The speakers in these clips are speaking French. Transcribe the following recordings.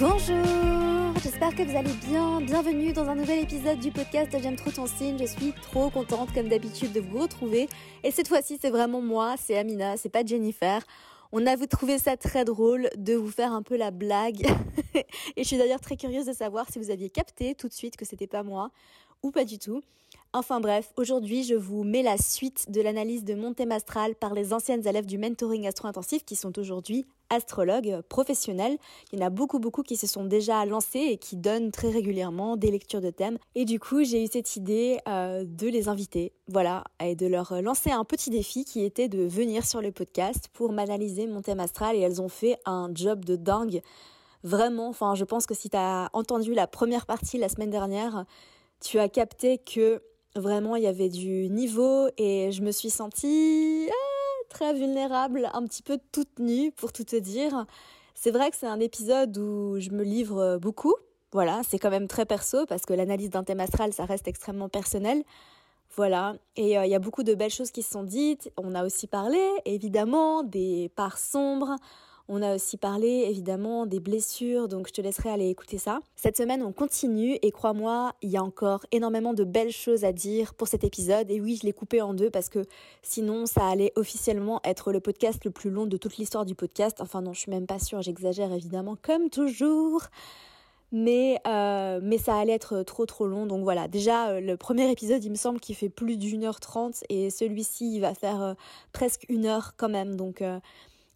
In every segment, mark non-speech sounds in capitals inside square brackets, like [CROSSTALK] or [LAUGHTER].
Bonjour, j'espère que vous allez bien. Bienvenue dans un nouvel épisode du podcast J'aime trop ton signe. Je suis trop contente comme d'habitude de vous retrouver. Et cette fois-ci, c'est vraiment moi, c'est Amina, c'est pas Jennifer. On a trouvé ça très drôle de vous faire un peu la blague. [LAUGHS] Et je suis d'ailleurs très curieuse de savoir si vous aviez capté tout de suite que c'était pas moi ou pas du tout. Enfin bref, aujourd'hui je vous mets la suite de l'analyse de mon thème astral par les anciennes élèves du mentoring astro-intensif qui sont aujourd'hui astrologues professionnels. Il y en a beaucoup beaucoup qui se sont déjà lancés et qui donnent très régulièrement des lectures de thèmes. Et du coup j'ai eu cette idée euh, de les inviter, voilà, et de leur lancer un petit défi qui était de venir sur le podcast pour m'analyser mon thème astral et elles ont fait un job de dingue. Vraiment, enfin je pense que si tu as entendu la première partie la semaine dernière, tu as capté que Vraiment, il y avait du niveau et je me suis sentie ah, très vulnérable, un petit peu toute nue pour tout te dire. C'est vrai que c'est un épisode où je me livre beaucoup. Voilà, c'est quand même très perso parce que l'analyse d'un thème astral, ça reste extrêmement personnel. Voilà, et euh, il y a beaucoup de belles choses qui se sont dites. On a aussi parlé, évidemment, des parts sombres. On a aussi parlé évidemment des blessures, donc je te laisserai aller écouter ça. Cette semaine, on continue et crois-moi, il y a encore énormément de belles choses à dire pour cet épisode. Et oui, je l'ai coupé en deux parce que sinon, ça allait officiellement être le podcast le plus long de toute l'histoire du podcast. Enfin non, je suis même pas sûre, j'exagère évidemment comme toujours. Mais, euh, mais ça allait être trop trop long. Donc voilà, déjà euh, le premier épisode, il me semble qu'il fait plus d'une heure trente et celui-ci, il va faire euh, presque une heure quand même. Donc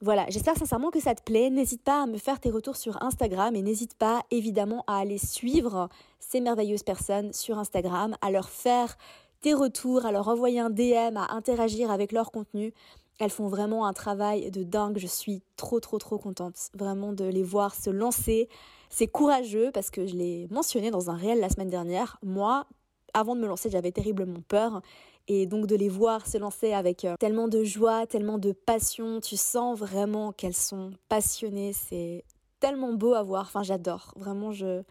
voilà, j'espère sincèrement que ça te plaît. N'hésite pas à me faire tes retours sur Instagram et n'hésite pas évidemment à aller suivre ces merveilleuses personnes sur Instagram, à leur faire tes retours, à leur envoyer un DM, à interagir avec leur contenu. Elles font vraiment un travail de dingue. Je suis trop, trop, trop contente vraiment de les voir se lancer. C'est courageux parce que je l'ai mentionné dans un réel la semaine dernière. Moi, avant de me lancer, j'avais terriblement peur. Et donc de les voir se lancer avec euh, tellement de joie, tellement de passion, tu sens vraiment qu'elles sont passionnées. C'est tellement beau à voir. Enfin, j'adore. Vraiment, je,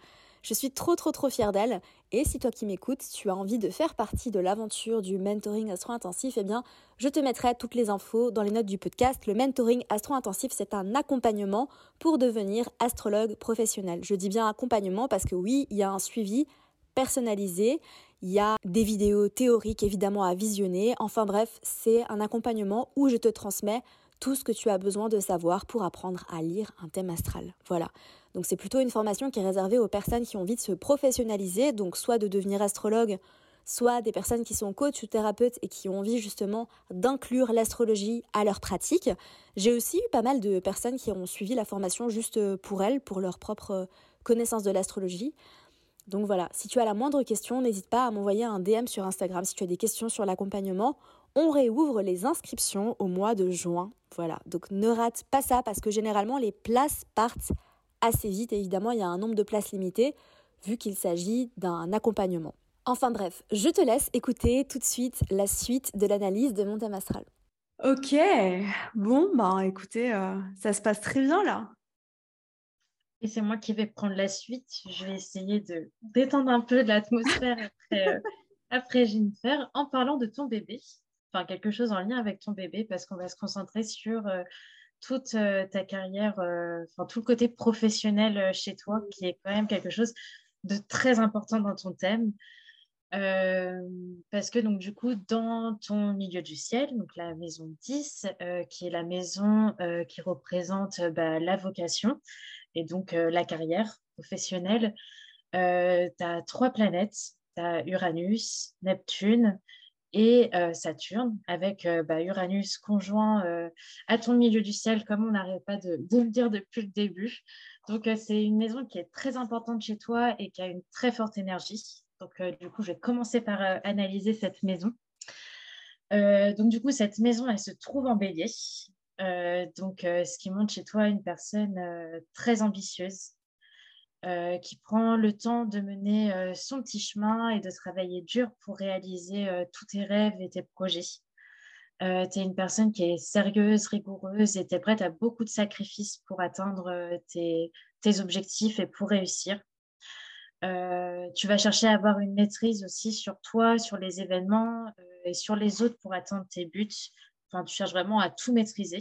je suis trop, trop, trop fière d'elles. Et si toi qui m'écoutes, tu as envie de faire partie de l'aventure du mentoring astro-intensif, eh bien, je te mettrai toutes les infos dans les notes du podcast. Le mentoring astro-intensif, c'est un accompagnement pour devenir astrologue professionnel. Je dis bien accompagnement parce que oui, il y a un suivi personnalisé. Il y a des vidéos théoriques évidemment à visionner. Enfin bref, c'est un accompagnement où je te transmets tout ce que tu as besoin de savoir pour apprendre à lire un thème astral. Voilà. Donc c'est plutôt une formation qui est réservée aux personnes qui ont envie de se professionnaliser, donc soit de devenir astrologue, soit des personnes qui sont coach ou thérapeutes et qui ont envie justement d'inclure l'astrologie à leur pratique. J'ai aussi eu pas mal de personnes qui ont suivi la formation juste pour elles, pour leur propre connaissance de l'astrologie. Donc voilà, si tu as la moindre question, n'hésite pas à m'envoyer un DM sur Instagram si tu as des questions sur l'accompagnement. On réouvre les inscriptions au mois de juin. Voilà, donc ne rate pas ça parce que généralement les places partent assez vite. Évidemment, il y a un nombre de places limité vu qu'il s'agit d'un accompagnement. Enfin bref, je te laisse écouter tout de suite la suite de l'analyse de mon thème astral. Ok, bon, bah écoutez, euh, ça se passe très bien là. Et c'est moi qui vais prendre la suite. Je vais essayer de détendre un peu l'atmosphère après, euh, [LAUGHS] après Jennifer en parlant de ton bébé. Enfin, quelque chose en lien avec ton bébé parce qu'on va se concentrer sur euh, toute euh, ta carrière, enfin, tout le côté professionnel chez toi qui est quand même quelque chose de très important dans ton thème. parce que donc du coup dans ton milieu du ciel, donc la maison 10, qui est la maison qui représente bah, la vocation, et donc euh, la carrière professionnelle, euh, tu as trois planètes. Tu as Uranus, Neptune et euh, Saturne, avec bah, Uranus conjoint à ton milieu du ciel, comme on n'arrête pas de, de, le dire depuis le début. Donc, c'est une maison qui est très importante chez toi et qui a une très forte énergie. Donc, du coup, je vais commencer par analyser cette maison. donc, du coup, cette maison, elle se trouve en bélier. Euh, donc, euh, ce qui montre chez toi une personne euh, très ambitieuse, qui prend le temps de mener son petit chemin et de travailler dur pour réaliser tous tes rêves et tes projets. tu es une personne qui est sérieuse, rigoureuse et tu es prête à beaucoup de sacrifices pour atteindre tes, tes objectifs et pour réussir. tu vas chercher à avoir une maîtrise aussi sur toi, sur les événements et sur les autres pour atteindre tes buts, tu cherches vraiment à tout maîtriser.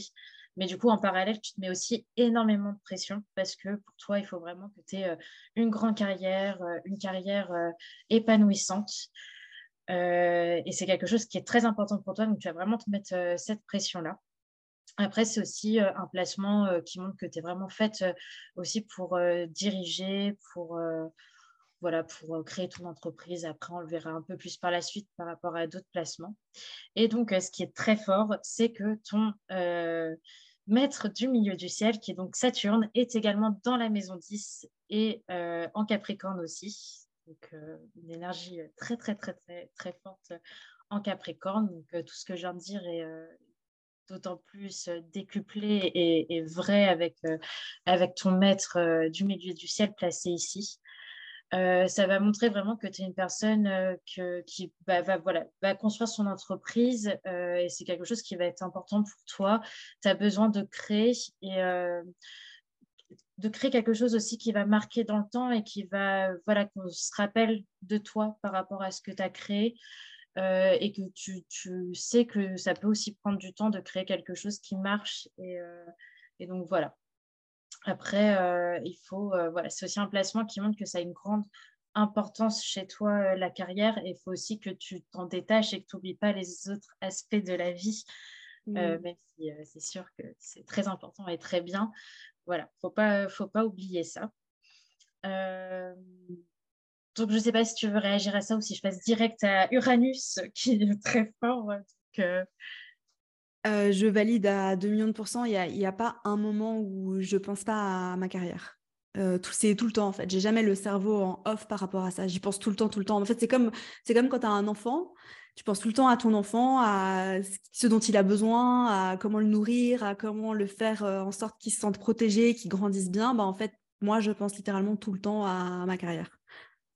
Mais du coup, en parallèle, tu te mets aussi énormément de pression parce que pour toi, il faut vraiment que tu aies une grande carrière, une carrière épanouissante. et c'est quelque chose qui est très important pour toi. Donc, tu vas vraiment te mettre cette pression-là. Après, c'est aussi un placement qui montre que tu es vraiment faite aussi pour diriger, pour voilà, pour euh, créer ton entreprise. Après, on le verra un peu plus par la suite par rapport à d'autres placements. Et donc, euh, ce qui est très fort, c'est que ton euh, maître du milieu du ciel, qui est donc Saturne, est également dans la maison 10 et en Capricorne aussi. Donc, une énergie très, très, très, très, très forte en Capricorne. Donc, tout ce que je viens de dire est d'autant plus décuplé et, vrai avec, avec ton maître du milieu du ciel placé ici. Euh, ça va montrer vraiment que tu es une personne euh, qui va, construire son entreprise euh, et c'est quelque chose qui va être important pour toi. Tu as besoin de créer et de quelque chose aussi qui va marquer dans le temps et qui va, voilà, qu'on se rappelle de toi par rapport à ce que tu as créé. et que tu, sais que ça peut aussi prendre du temps de créer quelque chose qui marche. Et donc voilà, après, euh, il faut, euh, voilà, c'est aussi un placement qui montre que ça a une grande importance chez toi, euh, la carrière. Et il faut aussi que tu t'en détaches et que tu n'oublies pas les autres aspects de la vie, mmh. même si c'est sûr que c'est très important et très bien. Voilà, il ne pas, faut pas oublier ça. donc, je ne sais pas si tu veux réagir à ça ou si je passe direct à Uranus, qui est très fort. Donc, euh, je valide à 2 millions de pourcents. Il n'y a, pas un moment où je pense pas à ma carrière. Euh, c'est tout le temps en fait. J'ai jamais le cerveau en off par rapport à ça. J'y pense tout le temps, tout le temps. En fait, c'est comme, c'est comme quand tu as un enfant. Tu penses tout le temps à ton enfant, à ce dont il a besoin, à comment le nourrir, à comment le faire euh, en sorte qu'il se sente protégé, qu'il grandisse bien. Bah, en fait, moi, je pense littéralement tout le temps à ma carrière.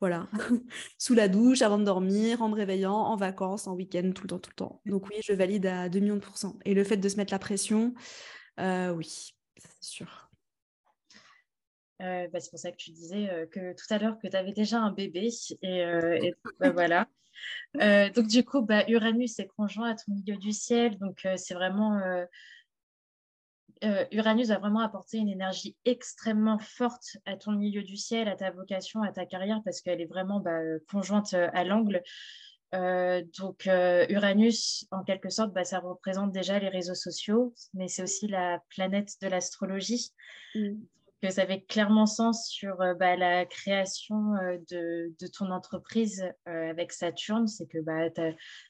Voilà, [LAUGHS] sous la douche, avant de dormir, en me réveillant, en vacances, en week-end, tout le temps, tout le temps. Donc oui, je valide à 2 millions de pourcents. Et le fait de se mettre la pression, euh, oui, c'est sûr. Euh, bah, c'est pour ça que tu disais euh, que tout à l'heure que tu avais déjà un bébé. Et, bah, voilà. donc du coup, bah, Uranus est conjoint à ton milieu du ciel. Donc c'est vraiment euh, Uranus va vraiment apporter une énergie extrêmement forte à ton milieu du ciel, à ta vocation, à ta carrière, parce qu'elle est vraiment bah, conjointe euh, à l'angle. Euh, donc Uranus, en quelque sorte, bah, ça représente déjà les réseaux sociaux, mais c'est aussi la planète de l'astrologie. Mm que ça avait clairement sens sur euh, bah, la création euh, de, de, ton entreprise euh, avec Saturne. C'est que bah,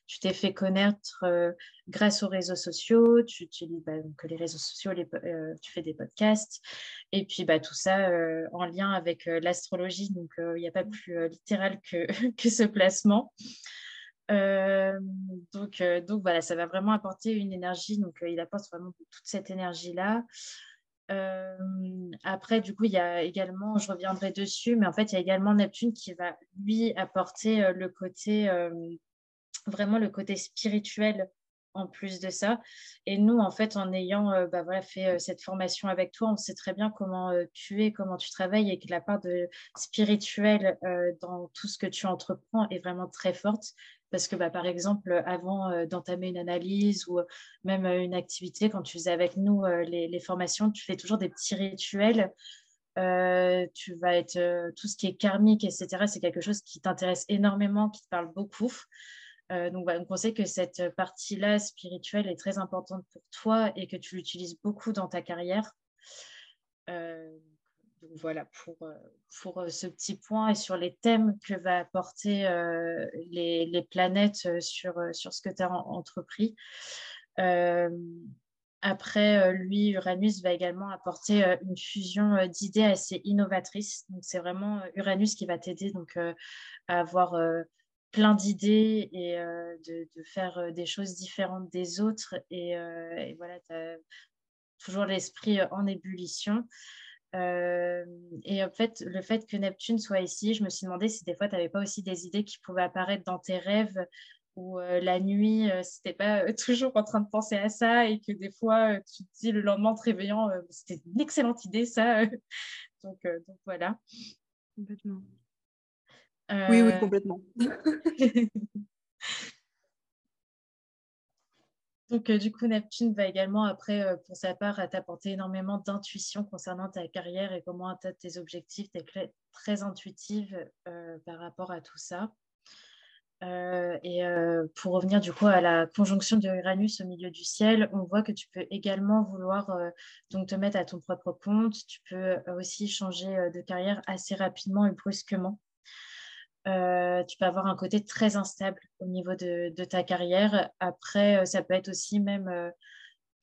tu t'es fait connaître grâce aux réseaux sociaux, tu utilises bah, les réseaux sociaux, les, tu fais des podcasts, et puis bah, tout ça en lien avec l'astrologie. Donc, il n'y a pas plus littéral que, [LAUGHS] que ce placement. donc, donc voilà, ça va vraiment apporter une énergie. Donc, il apporte vraiment toute cette énergie-là. Après, du coup, il y a également, je reviendrai dessus, mais en fait, il y a également Neptune qui va lui apporter le côté, vraiment le côté spirituel en plus de ça. Et nous, en fait, en ayant bah, fait cette formation avec toi, on sait très bien comment tu es, comment tu travailles et que la part de spirituel dans tout ce que tu entreprends est vraiment très forte. Parce que, bah, par exemple, avant euh, d'entamer une analyse ou même euh, une activité, quand tu faisais avec nous euh, les, formations, tu fais toujours des petits rituels. tu vas être tout ce qui est karmique, etc. C'est quelque chose qui t'intéresse énormément, qui te parle beaucoup. donc, bah, on sait que cette partie-là spirituelle est très importante pour toi et que tu l'utilises beaucoup dans ta carrière voilà pour, euh, pour euh, ce petit point et sur les thèmes que va apporter euh, les, les, planètes sur, sur ce que tu as entrepris. après, lui, Uranus va également apporter une fusion d'idées assez innovatrices. Donc, c'est vraiment Uranus qui va t'aider donc à avoir plein d'idées et de, faire des choses différentes des autres. Et, et voilà, tu as toujours l'esprit en ébullition. Euh, et en fait, le fait que Neptune soit ici, je me suis demandé si des fois, tu n'avais pas aussi des idées qui pouvaient apparaître dans tes rêves ou euh, la nuit, euh, si tu n'es pas [LAUGHS] toujours en train de penser à ça et que des fois, tu te dis le lendemain en te réveillant, c'était une excellente idée, ça. [LAUGHS] donc, donc, voilà. Complètement. Oui, oui, complètement. [LAUGHS] Donc, du coup, Neptune va également, après, pour sa part, t'apporter énormément d'intuition concernant ta carrière et comment atteindre tes objectifs. Tu es très intuitive par rapport à tout ça. Euh, et euh, pour revenir du coup à la conjonction de Uranus au milieu du ciel, on voit que tu peux également vouloir euh, donc te mettre à ton propre compte. Tu peux aussi changer de carrière assez rapidement et brusquement. Tu peux avoir un côté très instable au niveau de, de ta carrière. Après, ça peut être aussi même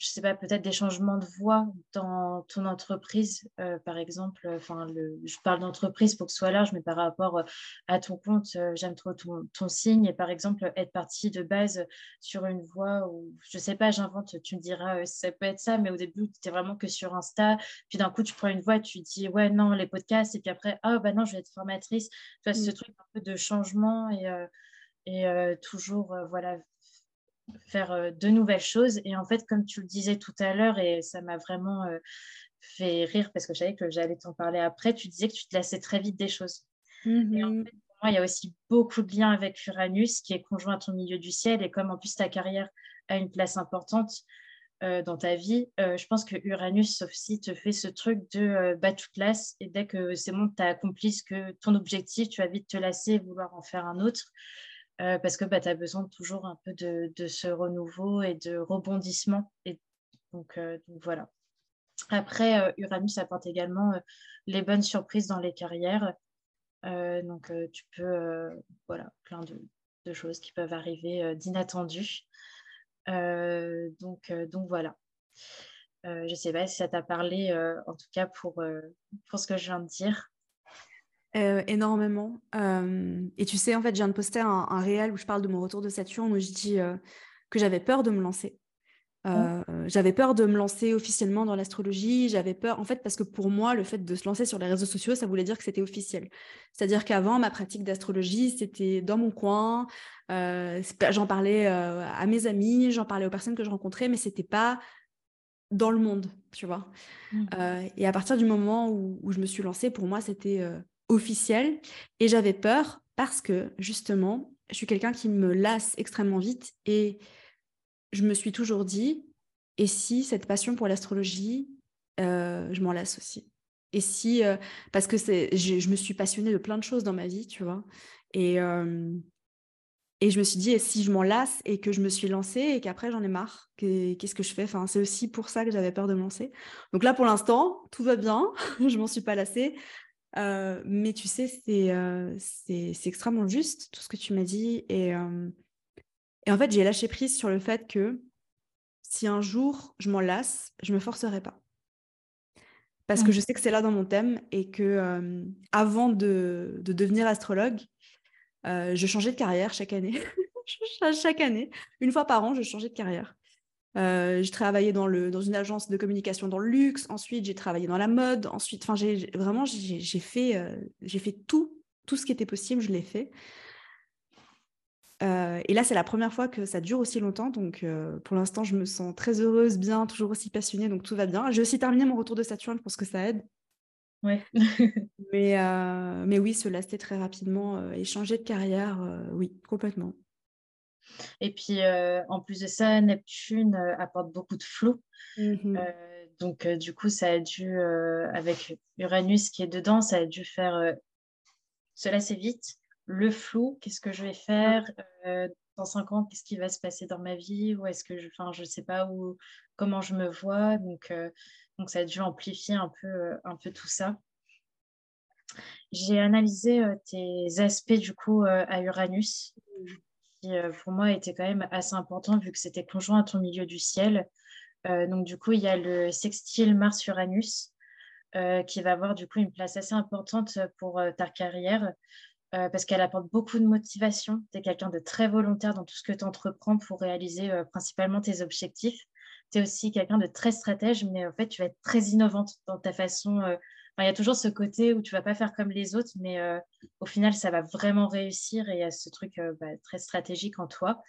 je sais pas, peut-être des changements de voix dans ton entreprise, euh, par exemple. Enfin, je parle d'entreprise pour que ce soit large, mais par rapport euh, à ton compte, euh, j'aime trop ton, signe. Et par exemple, être parti de base sur une voix où, je sais pas, j'invente, tu me diras, ça peut être ça, mais au début, tu étais vraiment que sur Insta. Puis d'un coup, tu prends une voix, tu dis, ouais, non, les podcasts. Et puis après, ah, bah non, je vais être formatrice. Tu vois, ce mmh. truc un peu de changement et. et toujours voilà faire euh, de nouvelles choses. Et en fait, comme tu le disais tout à l'heure, et ça m'a vraiment euh, fait rire parce que je savais que j'allais t'en parler après, tu disais que tu te lassais très vite des choses. Et en mmh fait, pour moi, il y a aussi beaucoup de liens avec Uranus qui est conjoint à ton milieu du ciel. Et comme en plus ta carrière a une place importante euh, dans ta vie, je pense que Uranus, sauf si te fait ce truc de bas toute classe et dès que c'est bon, tu as accompli ce que ton objectif, tu vas vite te lasser et vouloir en faire un autre. Euh, parce que bah, tu as besoin toujours un peu de, ce renouveau et de rebondissement. Et donc, euh, voilà. Après, euh, Uranus apporte également les bonnes surprises dans les carrières. donc, tu peux, voilà, plein de, choses qui peuvent arriver d'inattendues. donc, donc, voilà. je ne sais pas si ça t'a parlé, en tout cas pour, pour ce que je viens de dire. Euh, énormément. Euh, et tu sais, en fait, je viens de poster un, réel où je parle de mon retour de Saturne, où je dis euh, que j'avais peur de me lancer. Mmh. J'avais peur de me lancer officiellement dans l'astrologie. J'avais peur, en fait, parce que pour moi, le fait de se lancer sur les réseaux sociaux, ça voulait dire que c'était officiel. C'est-à-dire qu'avant, ma pratique d'astrologie, c'était dans mon coin. j'en parlais à mes amis, j'en parlais aux personnes que je rencontrais, mais c'était pas dans le monde, tu vois. Mmh. et à partir du moment où, où, je me suis lancée, pour moi, c'était officielle et j'avais peur parce que justement, je suis quelqu'un qui me lasse extrêmement vite et je me suis toujours dit, et si cette passion pour l'astrologie, euh, je m'en lasse aussi? Et si, euh, parce que c'est, je, me suis passionnée de plein de choses dans ma vie, tu vois, et, euh, et je me suis dit, et si je m'en lasse et que je me suis lancée et qu'après j'en ai marre, qu'est-ce que je fais? Enfin, C'est aussi pour ça que j'avais peur de me lancer. Donc là, pour l'instant, tout va bien, [LAUGHS] je m'en suis pas lassée. Euh, mais tu sais, euh, c'est extrêmement juste tout ce que tu m'as dit. Et, euh, et en fait, j'ai lâché prise sur le fait que si un jour je m'en lasse, je me forcerai pas. Parce que je sais que c'est là dans mon thème et que avant de, de, devenir astrologue, je changeais de carrière chaque année. [LAUGHS] chaque année, une fois par an, je changeais de carrière. Euh, j'ai travaillé dans, le, dans une agence de communication dans le luxe. Ensuite, j'ai travaillé dans la mode. Ensuite, enfin, j'ai vraiment, j'ai fait, euh, j'ai fait tout, tout ce qui était possible, je l'ai fait. Euh, et là, c'est la première fois que ça dure aussi longtemps. Donc, pour l'instant, je me sens très heureuse, bien, toujours aussi passionnée. Donc, tout va bien. J'ai aussi terminé mon retour de Saturne. Je pense que ça aide. Ouais. [LAUGHS] mais, mais oui, se lasser très rapidement et changer de carrière, oui, complètement. Et puis, euh, en plus de ça, Neptune euh, apporte beaucoup de flou. Mmh euh, donc, du coup, ça a dû, avec Uranus qui est dedans, ça a dû faire cela c'est vite. Le flou, qu'est-ce que je vais faire? Dans cinq ans Qu'est-ce qui va se passer dans ma vie? Ou est-ce que je, enfin, je sais pas où, comment je me vois. Donc, donc, ça a dû amplifier un peu, un peu tout ça. J'ai analysé tes aspects du coup à Uranus. Mmh. Euh, pour moi était quand même assez important vu que c'était conjoint à ton milieu du ciel. Euh, donc du coup, il y a le sextile Mars-Uranus euh, qui va avoir du coup une place assez importante pour ta carrière parce qu'elle apporte beaucoup de motivation. Tu es quelqu'un de très volontaire dans tout ce que tu entreprends pour réaliser principalement tes objectifs. Tu es aussi quelqu'un de très stratège, mais en fait, tu vas être très innovante dans ta façon il y a toujours ce côté où tu vas pas faire comme les autres, mais euh, au final, ça va vraiment réussir et il y a ce truc euh, bah, très stratégique en toi.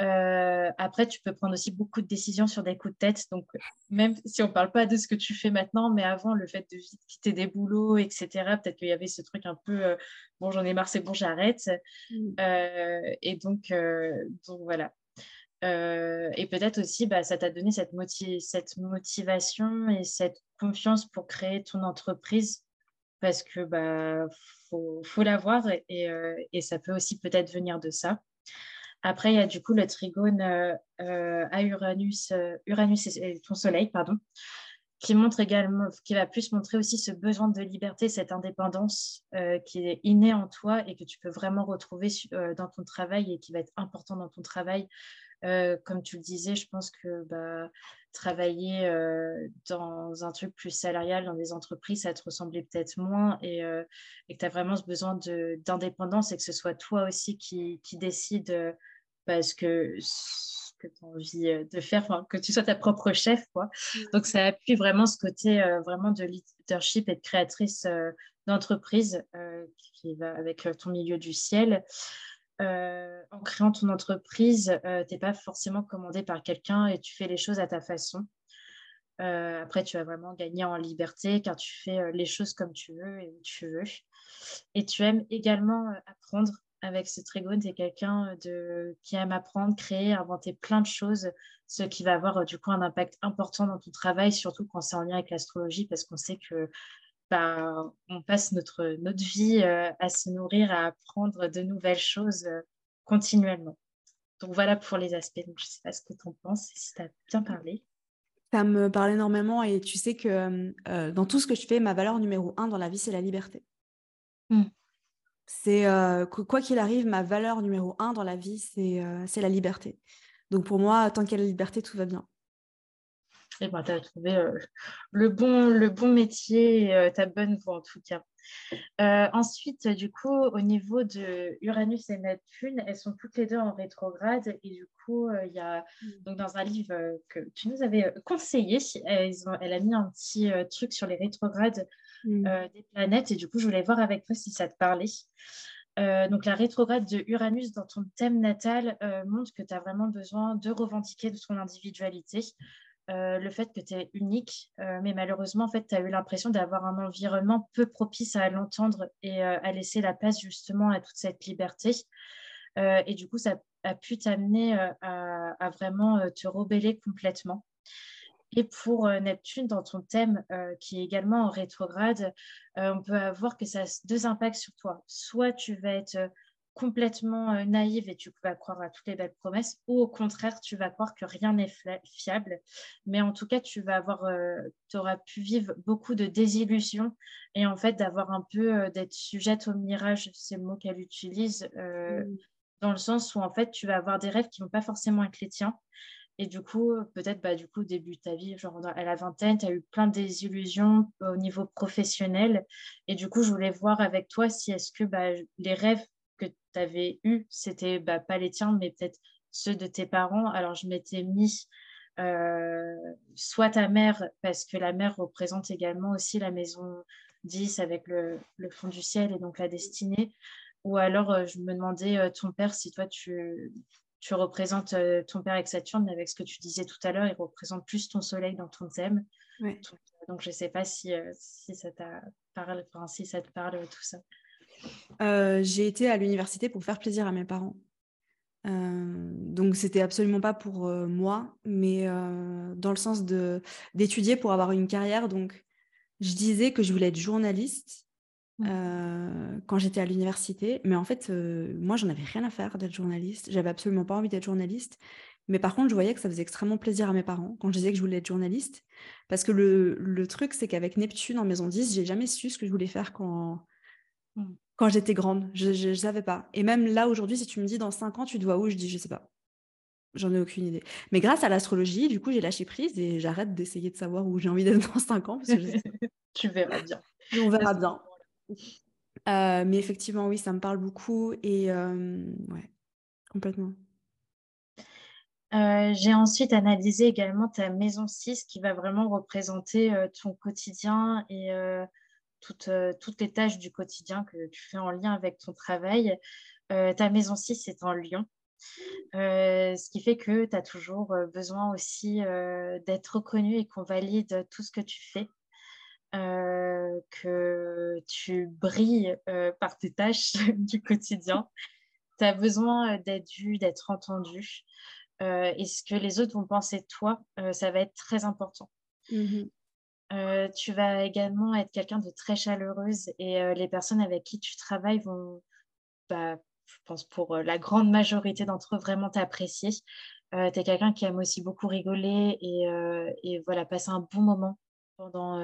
Euh, après, tu peux prendre aussi beaucoup de décisions sur des coups de tête. Donc, même si on ne parle pas de ce que tu fais maintenant, mais avant, le fait de quitter des boulots, etc., peut-être qu'il y avait ce truc un peu bon, j'en ai marre, c'est bon, j'arrête. Mmh. et donc, donc, voilà. et peut-être aussi, bah, ça t'a donné cette, cette motivation et cette confiance pour créer ton entreprise parce que bah faut, l'avoir et, et, ça peut aussi peut-être venir de ça. Après, il y a du coup le trigone à Uranus, Uranus et ton Soleil, pardon, qui montre également, qui va plus montrer aussi ce besoin de liberté, cette indépendance euh, qui est innée en toi et que tu peux vraiment retrouver euh, dans ton travail et qui va être important dans ton travail. Euh, comme tu le disais, je pense que bah, travailler dans un truc plus salarial, dans des entreprises, ça te ressemblait peut-être moins et, et que tu as vraiment ce besoin d'indépendance et que ce soit toi aussi qui, qui décide parce que que tu as envie euh, de faire, que tu sois ta propre chef. Quoi. Mm. Donc, ça appuie vraiment ce côté euh, vraiment de leadership et de créatrice euh, d'entreprise qui va avec ton milieu du ciel. En créant ton entreprise, tu n'es pas forcément commandé par quelqu'un et tu fais les choses à ta façon. après, tu vas vraiment gagner en liberté car tu fais les choses comme tu veux et où tu veux. Et tu aimes également apprendre avec ce trigone, tu es quelqu'un de, qui aime apprendre, créer, inventer plein de choses, ce qui va avoir du coup un impact important dans ton travail, surtout quand c'est en lien avec l'astrologie, parce qu'on sait que bah, on passe notre, notre vie euh, à se nourrir, à apprendre de nouvelles choses euh, continuellement. Donc voilà pour les aspects. Donc, je ne sais pas ce que tu en penses et si tu as bien parlé. Ça me parle énormément et tu sais que euh, dans tout ce que je fais, ma valeur numéro un dans la vie, c'est la liberté. Mmh. C'est euh, quoi qu'il arrive, ma valeur numéro un dans la vie, c'est euh, la liberté. Donc pour moi, tant qu'il y a la liberté, tout va bien. Et ben, tu as trouvé euh, le, bon, le bon métier, ta bonne voie en tout cas. ensuite, du coup, au niveau de Uranus et Neptune, elles sont toutes les deux en rétrograde. Et du coup, il y a mmh. donc dans un livre que tu nous avais conseillé, elle a mis un petit truc sur les rétrogrades. Euh, des planètes. Et du coup, je voulais voir avec toi si ça te parlait. Euh, donc la rétrograde de Uranus dans ton thème natal euh, montre que tu as vraiment besoin de revendiquer de ton individualité. Le fait que tu es unique, mais malheureusement, en fait, tu as eu l'impression d'avoir un environnement peu propice à l'entendre et à laisser la place justement à toute cette liberté. et du coup, ça a pu t'amener à, vraiment te rebeller complètement. Et pour euh, Neptune, dans ton thème euh, qui est également en rétrograde, euh, on peut avoir que ça a deux impacts sur toi. Soit tu vas être complètement naïve et tu vas croire à toutes les belles promesses, ou au contraire, tu vas croire que rien n'est fiable. Mais en tout cas, tu vas avoir, tu auras pu vivre beaucoup de désillusions et en fait d'avoir un peu d'être sujette au mirage, c'est le mot qu'elle utilise, mmh. dans le sens où en fait tu vas avoir des rêves qui vont pas forcément être les tiens. Et du coup, peut-être, bah, du coup, au début de ta vie, genre à la vingtaine, tu as eu plein de désillusions au niveau professionnel. Et du coup, je voulais voir avec toi si est-ce que bah, les rêves tu avais eus, c'était bah, pas les tiens, mais peut-être ceux de tes parents. Alors, je m'étais mis euh, soit ta mère, parce que la mère représente également aussi la maison 10 avec le, le fond du ciel et donc la destinée. Ou alors, euh, je me demandais, euh, ton père, si toi, tu, tu représentes ton père avec Saturne, mais avec ce que tu disais tout à l'heure, il représente plus ton soleil dans ton thème. Donc, je ne sais pas si, si, ça parle, si ça te parle tout ça. Euh, j'ai été à l'université pour faire plaisir à mes parents. donc c'était absolument pas pour moi, mais dans le sens de d'étudier pour avoir une carrière. Donc je disais que je voulais être journaliste euh, quand j'étais à l'université. Mais en fait, euh, moi, j'en avais rien à faire d'être journaliste. J'avais absolument pas envie d'être journaliste. Mais par contre, je voyais que ça faisait extrêmement plaisir à mes parents quand je disais que je voulais être journaliste. Parce que le, le truc, c'est qu'avec Neptune en maison 10, j'ai jamais su ce que je voulais faire quand, mmh. Quand j'étais grande. Je ne savais pas. Et même là, aujourd'hui, si tu me dis dans 5 ans, tu te vois où? Je dis, je sais pas. J'en ai aucune idée. Mais grâce à l'astrologie, du coup, j'ai lâché prise et j'arrête d'essayer de savoir où j'ai envie d'être [LAUGHS] dans 5 ans. Parce que [LAUGHS] tu verras bien. on verra bien. Euh, mais effectivement, oui, ça me parle beaucoup et euh, ouais, complètement. Euh, j'ai ensuite analysé également ta maison 6 qui va vraiment représenter ton quotidien et toutes, toutes les tâches du quotidien que tu fais en lien avec ton travail. ta maison 6 est en Lyon. ce qui fait que tu as toujours besoin aussi d'être reconnu et qu'on valide tout ce que tu fais. Euh, que tu brilles euh, par tes tâches [LAUGHS] du quotidien. Tu as besoin euh, d'être vu, d'être entendu. et ce que les autres vont penser de toi, ça va être très important. Mmh tu vas également être quelqu'un de très chaleureuse et les personnes avec qui tu travailles vont, bah, je pense pour la grande majorité d'entre eux, vraiment t'apprécier. tu es quelqu'un qui aime aussi beaucoup rigoler et, et, voilà, passer un bon moment pendant,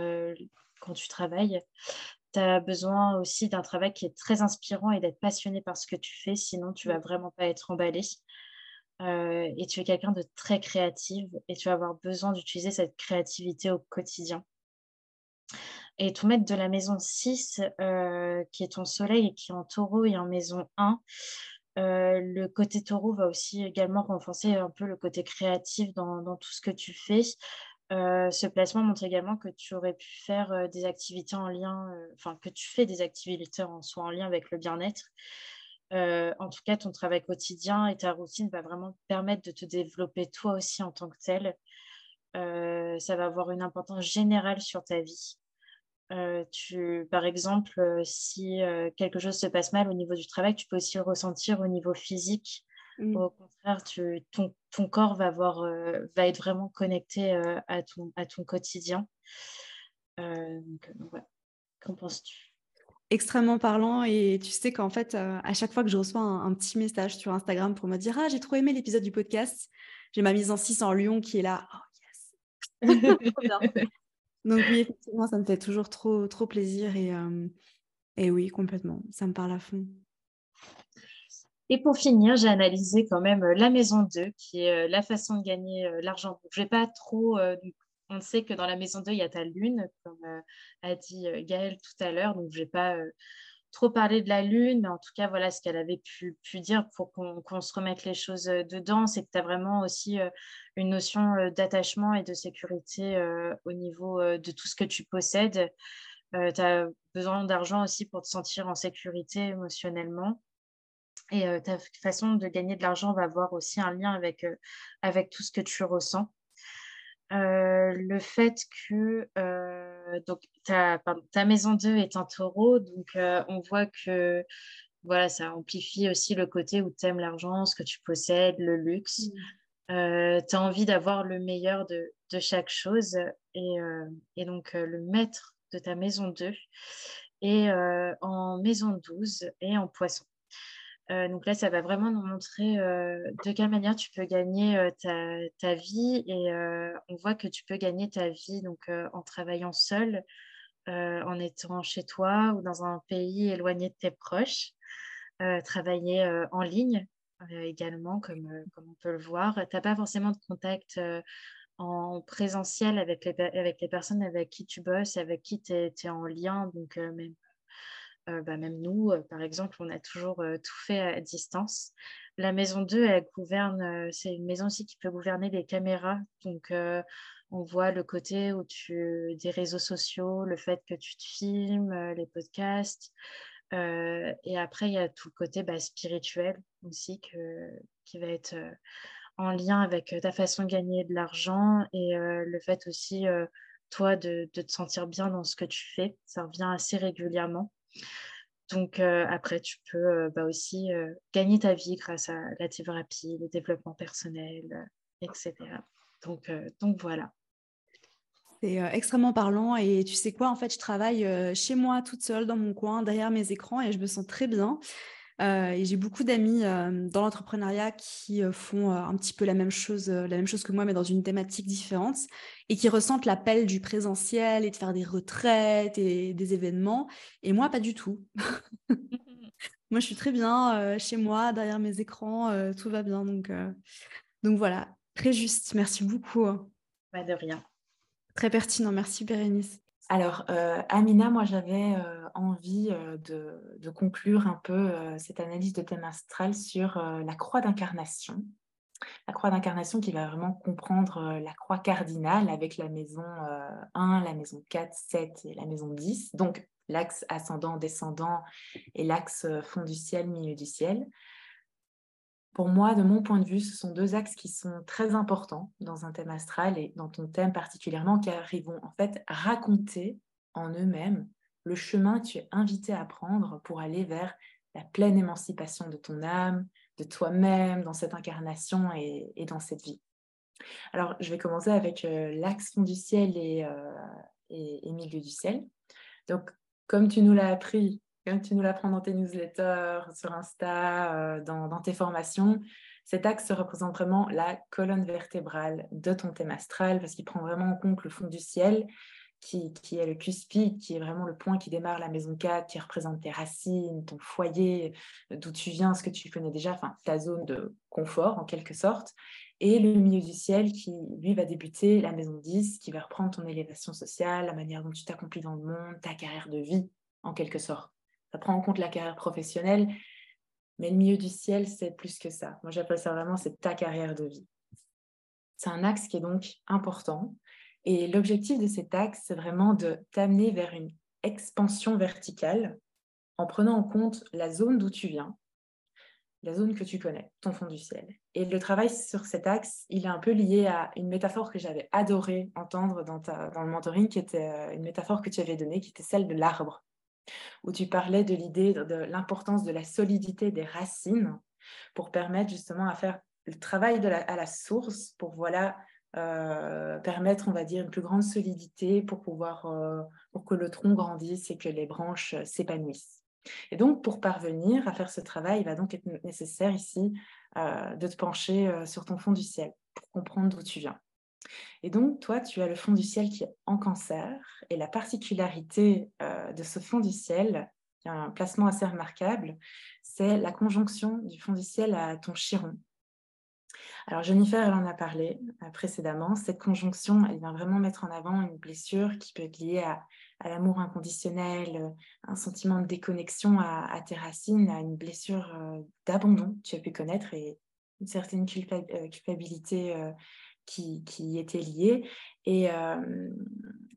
quand tu travailles tu as besoin aussi d'un travail qui est très inspirant et d'être passionné par ce que tu fais, sinon tu vas mmh. vraiment pas être emballé. Euh, et tu es quelqu'un de très créative et tu vas avoir besoin d'utiliser cette créativité au quotidien. Et ton maître de la maison 6, euh, qui est ton soleil et qui est en taureau et en maison 1, euh, le côté taureau va aussi également renforcer un peu le côté créatif dans, tout ce que tu fais. Euh, ce placement montre également que tu aurais pu faire des activités en lien, enfin que tu fais des activités en soi en lien avec le bien-être. en tout cas, ton travail quotidien et ta routine va vraiment permettre de te développer toi aussi en tant que tel. ça va avoir une importance générale sur ta vie. Tu, par exemple, si quelque chose se passe mal au niveau du travail, tu peux aussi le ressentir au niveau physique Mmh. Au contraire, tu, ton, ton, corps va, avoir, euh, va être vraiment connecté euh, à, ton, à ton quotidien. Euh, Qu'en penses-tu? Extrêmement parlant et tu sais qu'en fait, à chaque fois que je reçois un, petit message sur Instagram pour me dire Ah, j'ai trop aimé l'épisode du podcast, j'ai ma mise en 6 en Lyon qui est là. Oh yes [LAUGHS] [LAUGHS] Donc oui, effectivement, ça me fait toujours trop, trop plaisir et, et oui, complètement, ça me parle à fond. Et pour finir, j'ai analysé quand même euh, la maison 2, qui est euh, la façon de gagner euh, l'argent. Je vais pas trop. on sait que dans la maison 2, il y a ta lune, comme a dit Gaëlle tout à l'heure. Donc, je vais pas trop parler de la lune, mais en tout cas, voilà ce qu'elle avait pu, dire pour qu'on se remette les choses dedans. C'est que tu as vraiment aussi une notion d'attachement et de sécurité au niveau de tout ce que tu possèdes. tu as besoin d'argent aussi pour te sentir en sécurité émotionnellement. Et ta façon de gagner de l'argent va avoir aussi un lien avec tout ce que tu ressens. Le fait que donc, ta, ta, maison 2 est un taureau, donc on voit que voilà, ça amplifie aussi le côté où tu aimes l'argent, ce que tu possèdes, le luxe. Mmh. tu as envie d'avoir le meilleur de, de chaque chose. Et, et donc, le maître de ta maison 2 est en maison 12 et en poisson. Euh, donc là, ça va vraiment nous montrer euh, de quelle manière tu peux gagner euh, ta, vie. Et on voit que tu peux gagner ta vie en travaillant seul, en étant chez toi ou dans un pays éloigné de tes proches. travailler en ligne également, comme, on peut le voir. Tu n'as pas forcément de contact en présentiel avec les, avec les personnes avec qui tu bosses, avec qui tu es, en lien. Donc, même bah, même nous, euh, par exemple, on a toujours euh, tout fait à distance. La maison 2, elle gouverne, c'est une maison aussi qui peut gouverner les caméras. Donc, on voit le côté où tu des réseaux sociaux, le fait que tu te filmes, les podcasts. et après, il y a tout le côté bah, spirituel aussi que, qui va être en lien avec ta façon de gagner de l'argent et le fait aussi, toi, de, de, te sentir bien dans ce que tu fais. Ça revient assez régulièrement. Donc euh, après, tu peux euh, bah, aussi euh, gagner ta vie grâce à la thérapie, le développement personnel, etc. Donc, donc voilà. C'est extrêmement parlant et tu sais quoi, en fait, je travaille chez moi toute seule dans mon coin, derrière mes écrans et je me sens très bien. Euh, et j'ai beaucoup d'amis euh, dans l'entrepreneuriat qui euh, font un petit peu la même chose, la même chose que moi, mais dans une thématique différente, et qui ressentent l'appel du présentiel et de faire des retraites et des événements. Et moi, pas du tout. [LAUGHS] moi, je suis très bien chez moi, derrière mes écrans, tout va bien. Donc, donc voilà, très juste. Merci beaucoup. Pas de rien. Très pertinent. Merci, Bérénice. Alors, euh, Amina, moi j'avais euh, envie euh, de, conclure un peu cette analyse de thème astral sur la croix d'incarnation. La croix d'incarnation qui va vraiment comprendre la croix cardinale avec la maison 1, la maison 4, 7 et la maison 10. Donc, l'axe ascendant-descendant et l'axe fond du ciel, milieu du ciel. Pour moi, de mon point de vue, ce sont deux axes qui sont très importants dans un thème astral et dans ton thème particulièrement, car ils vont en fait raconter en eux-mêmes le chemin que tu es invité à prendre pour aller vers la pleine émancipation de ton âme, de toi-même dans cette incarnation et, dans cette vie. Alors, je vais commencer avec euh, l'axe fond du ciel et, et, milieu du ciel. Donc, comme tu nous l'as appris, comme tu nous l'apprends dans tes newsletters, sur Insta, dans, tes formations, cet axe représente vraiment la colonne vertébrale de ton thème astral parce qu'il prend vraiment en compte le fond du ciel qui, est le cuspide, qui est vraiment le point qui démarre la maison 4, qui représente tes racines, ton foyer, d'où tu viens, ce que tu connais déjà, enfin ta zone de confort en quelque sorte, et le milieu du ciel qui, lui, va débuter la maison 10, qui va reprendre ton élévation sociale, la manière dont tu t'accomplis dans le monde, ta carrière de vie en quelque sorte. Ça prend en compte la carrière professionnelle, mais le milieu du ciel, c'est plus que ça. Moi, j'appelle ça vraiment, c'est ta carrière de vie. C'est un axe qui est donc important et l'objectif de cet axe, c'est vraiment de t'amener vers une expansion verticale en prenant en compte la zone d'où tu viens, la zone que tu connais, ton fond du ciel. Et le travail sur cet axe, il est un peu lié à une métaphore que j'avais adoré entendre dans, dans le mentoring, qui était euh, une métaphore que tu avais donnée, qui était celle de l'arbre, où tu parlais de l'idée de l'importance de la solidité des racines pour permettre justement à faire le travail à la source pour voilà euh, permettre, on va dire, une plus grande solidité pour pouvoir, euh, pour que le tronc grandisse et que les branches euh, s'épanouissent. Et donc, pour parvenir à faire ce travail, il va donc être nécessaire ici de te pencher sur ton fond du ciel pour comprendre d'où tu viens. Et donc, toi, tu as le fond du ciel qui est en cancer. Et la particularité de ce fond du ciel, qui a un placement assez remarquable, c'est la conjonction du fond du ciel à ton chiron. Alors Jennifer, elle en a parlé euh, précédemment. Cette conjonction, elle vient vraiment mettre en avant une blessure qui peut être liée à, l'amour inconditionnel, euh, un sentiment de déconnexion à, tes racines, à une blessure euh, d'abandon, tu as pu connaître, et une certaine culpabilité qui, qui, était liée. Et,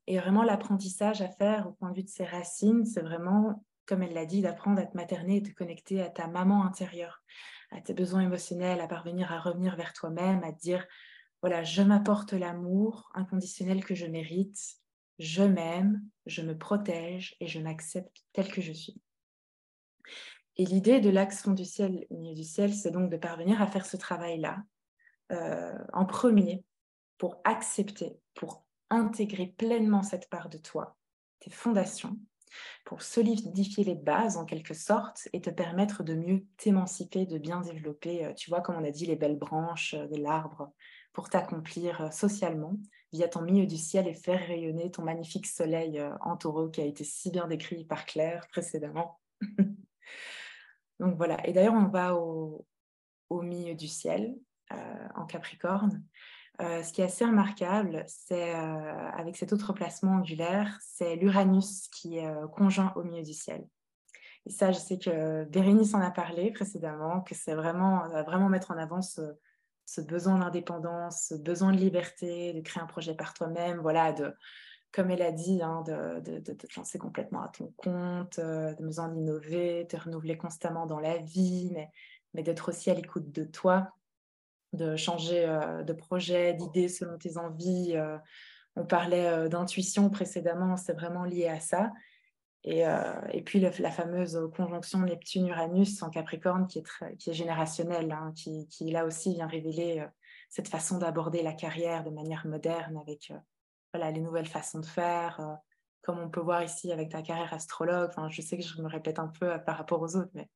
et vraiment, l'apprentissage à faire au point de vue de ses racines, c'est vraiment, comme elle l'a dit, d'apprendre à te materner et te connecter à ta maman intérieure à tes besoins émotionnels, à parvenir à revenir vers toi-même, à te dire, voilà, je m'apporte l'amour inconditionnel que je mérite, je m'aime, je me protège et je m'accepte tel que je suis. Et l'idée de l'axe fond du ciel, du ciel, c'est donc de parvenir à faire ce travail-là euh, en premier pour accepter, pour intégrer pleinement cette part de toi, tes fondations, pour solidifier les bases en quelque sorte et te permettre de mieux t'émanciper, de bien développer, euh, tu vois, comme on a dit, les belles branches euh, de l'arbre pour t'accomplir euh, socialement via ton milieu du ciel et faire rayonner ton magnifique soleil en taureau qui a été si bien décrit par Claire précédemment. [LAUGHS] Donc voilà, et d'ailleurs on va au, milieu du ciel en Capricorne. Euh, ce qui est assez remarquable, c'est euh, avec cet autre placement angulaire, c'est l'Uranus qui est euh, conjoint au milieu du ciel. Et ça, je sais que Bérénice en a parlé précédemment, que c'est vraiment, vraiment mettre en avant ce, besoin d'indépendance, ce besoin de liberté, de créer un projet par toi-même, voilà, de, comme elle a dit, hein, de, te lancer complètement à ton compte, de besoin d'innover, de renouveler constamment dans la vie, mais d'être aussi à l'écoute de toi, de changer euh, de projet, d'idée selon tes envies. Euh, on parlait euh, d'intuition précédemment, c'est vraiment lié à ça. Et, et puis la fameuse conjonction Neptune-Uranus en Capricorne qui est, qui est générationnelle, hein, qui, qui, là aussi vient révéler cette façon d'aborder la carrière de manière moderne avec voilà, les nouvelles façons de faire, comme on peut voir ici avec ta carrière astrologue. Enfin, je sais que je me répète un peu par rapport aux autres, mais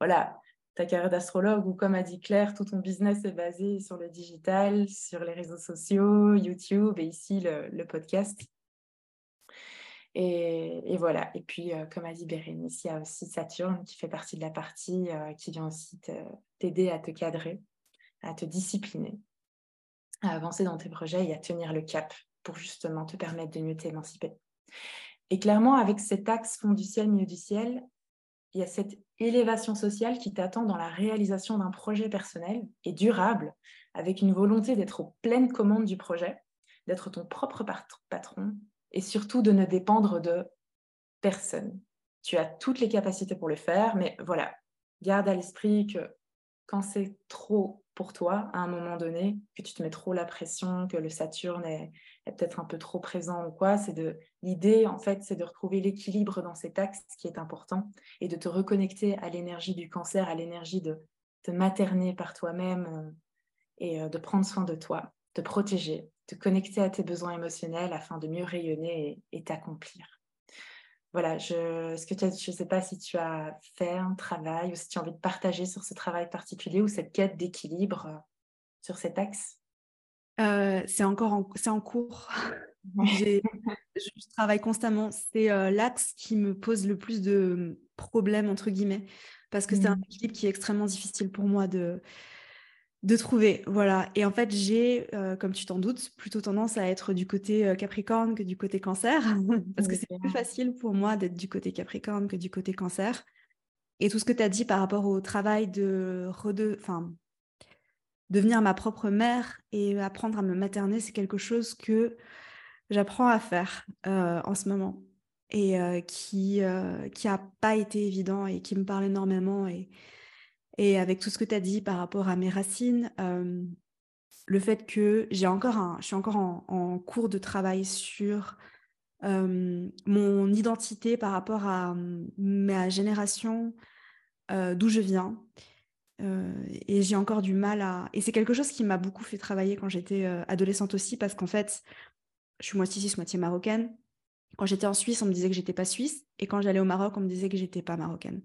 voilà, ta carrière d'astrologue ou comme a dit Claire, tout ton business est basé sur le digital, sur les réseaux sociaux, YouTube et ici le, podcast. Et, voilà. Et puis, euh, comme a dit Bérénice, il y a aussi Saturne qui fait partie de la partie euh, qui vient aussi t'aider à te cadrer, à te discipliner, à avancer dans tes projets et à tenir le cap pour justement te permettre de mieux t'émanciper. Et clairement, avec cet axe fond du ciel, milieu du ciel, il y a cette élévation sociale qui t'attend dans la réalisation d'un projet personnel et durable, avec une volonté d'être aux pleines commandes du projet, d'être ton propre patron et surtout de ne dépendre de personne. Tu as toutes les capacités pour le faire, mais voilà, garde à l'esprit que quand c'est trop pour toi à un moment donné, que tu te mets trop la pression, que le Saturne est, peut-être un peu trop présent ou quoi, c'est de l'idée en fait, c'est de retrouver l'équilibre dans cet axe qui est important et de te reconnecter à l'énergie du cancer, à l'énergie de te materner par toi-même et de prendre soin de toi, te protéger, te connecter à tes besoins émotionnels afin de mieux rayonner et t'accomplir voilà, je, ce que je ne sais pas si tu as fait un travail ou si tu as envie de partager sur ce travail particulier ou cette quête d'équilibre euh, sur cet axe? Euh, c'est encore en, c'est en cours. [LAUGHS] [LAUGHS] je, travaille constamment. C'est euh, l'axe qui me pose le plus de problèmes, entre guillemets, parce que c'est un mmh. équilibre qui est extrêmement difficile pour moi de, de trouver, voilà. Et en fait, j'ai, euh, comme tu t'en doutes, plutôt tendance à être du côté euh, Capricorne que du côté Cancer, [LAUGHS] parce que c'est plus facile pour moi d'être du côté Capricorne que du côté Cancer. Et tout ce que tu as dit par rapport au travail de enfin, devenir ma propre mère et apprendre à me materner, c'est quelque chose que j'apprends à faire euh, en ce moment et qui qui a pas été évident et qui me parle énormément et et avec tout ce que tu as dit par rapport à mes racines, euh, le fait que j'ai encore je suis encore en, cours de travail sur euh, mon identité par rapport à mm, ma génération, euh, d'où je viens. et j'ai encore du mal à... Et c'est quelque chose qui m'a beaucoup fait travailler quand j'étais adolescente aussi, parce qu'en fait, je suis moitié suisse, moitié marocaine. Quand j'étais en Suisse, on me disait que j'étais pas suisse, et quand j'allais au Maroc, on me disait que j'étais pas marocaine.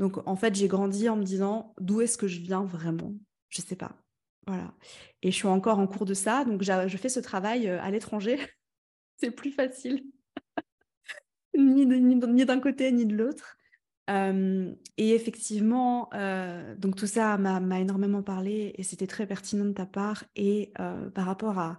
Donc en fait, j'ai grandi en me disant d'où est-ce que je viens vraiment? Je sais pas. Voilà. Et je suis encore en cours de ça, donc je fais ce travail euh, à l'étranger. [LAUGHS] C'est plus facile. [LAUGHS] ni, d'un côté ni de l'autre. Euh, et effectivement, euh, donc tout ça m'a énormément parlé et c'était très pertinent de ta part. Et par rapport à,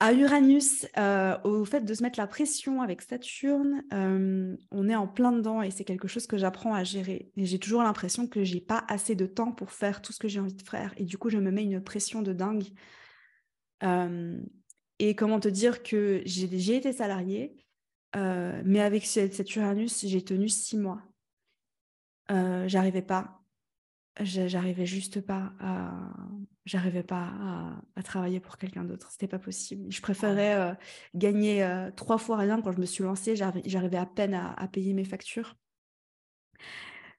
à Uranus, euh, au fait de se mettre la pression avec Saturne, euh, on est en plein dedans et c'est quelque chose que j'apprends à gérer. Et j'ai toujours l'impression que j'ai pas assez de temps pour faire tout ce que j'ai envie de faire. Et du coup, je me mets une pression de dingue. Euh, et comment te dire que j'ai été salariée, mais avec cet Uranus, j'ai tenu six mois. J'arrivais pas. J'arrivais juste pas à j'arrivais pas à, travailler pour quelqu'un d'autre. C'était pas possible. Je préférais euh, gagner euh, trois fois rien quand je me suis lancée. J'arrivais à peine à, payer mes factures.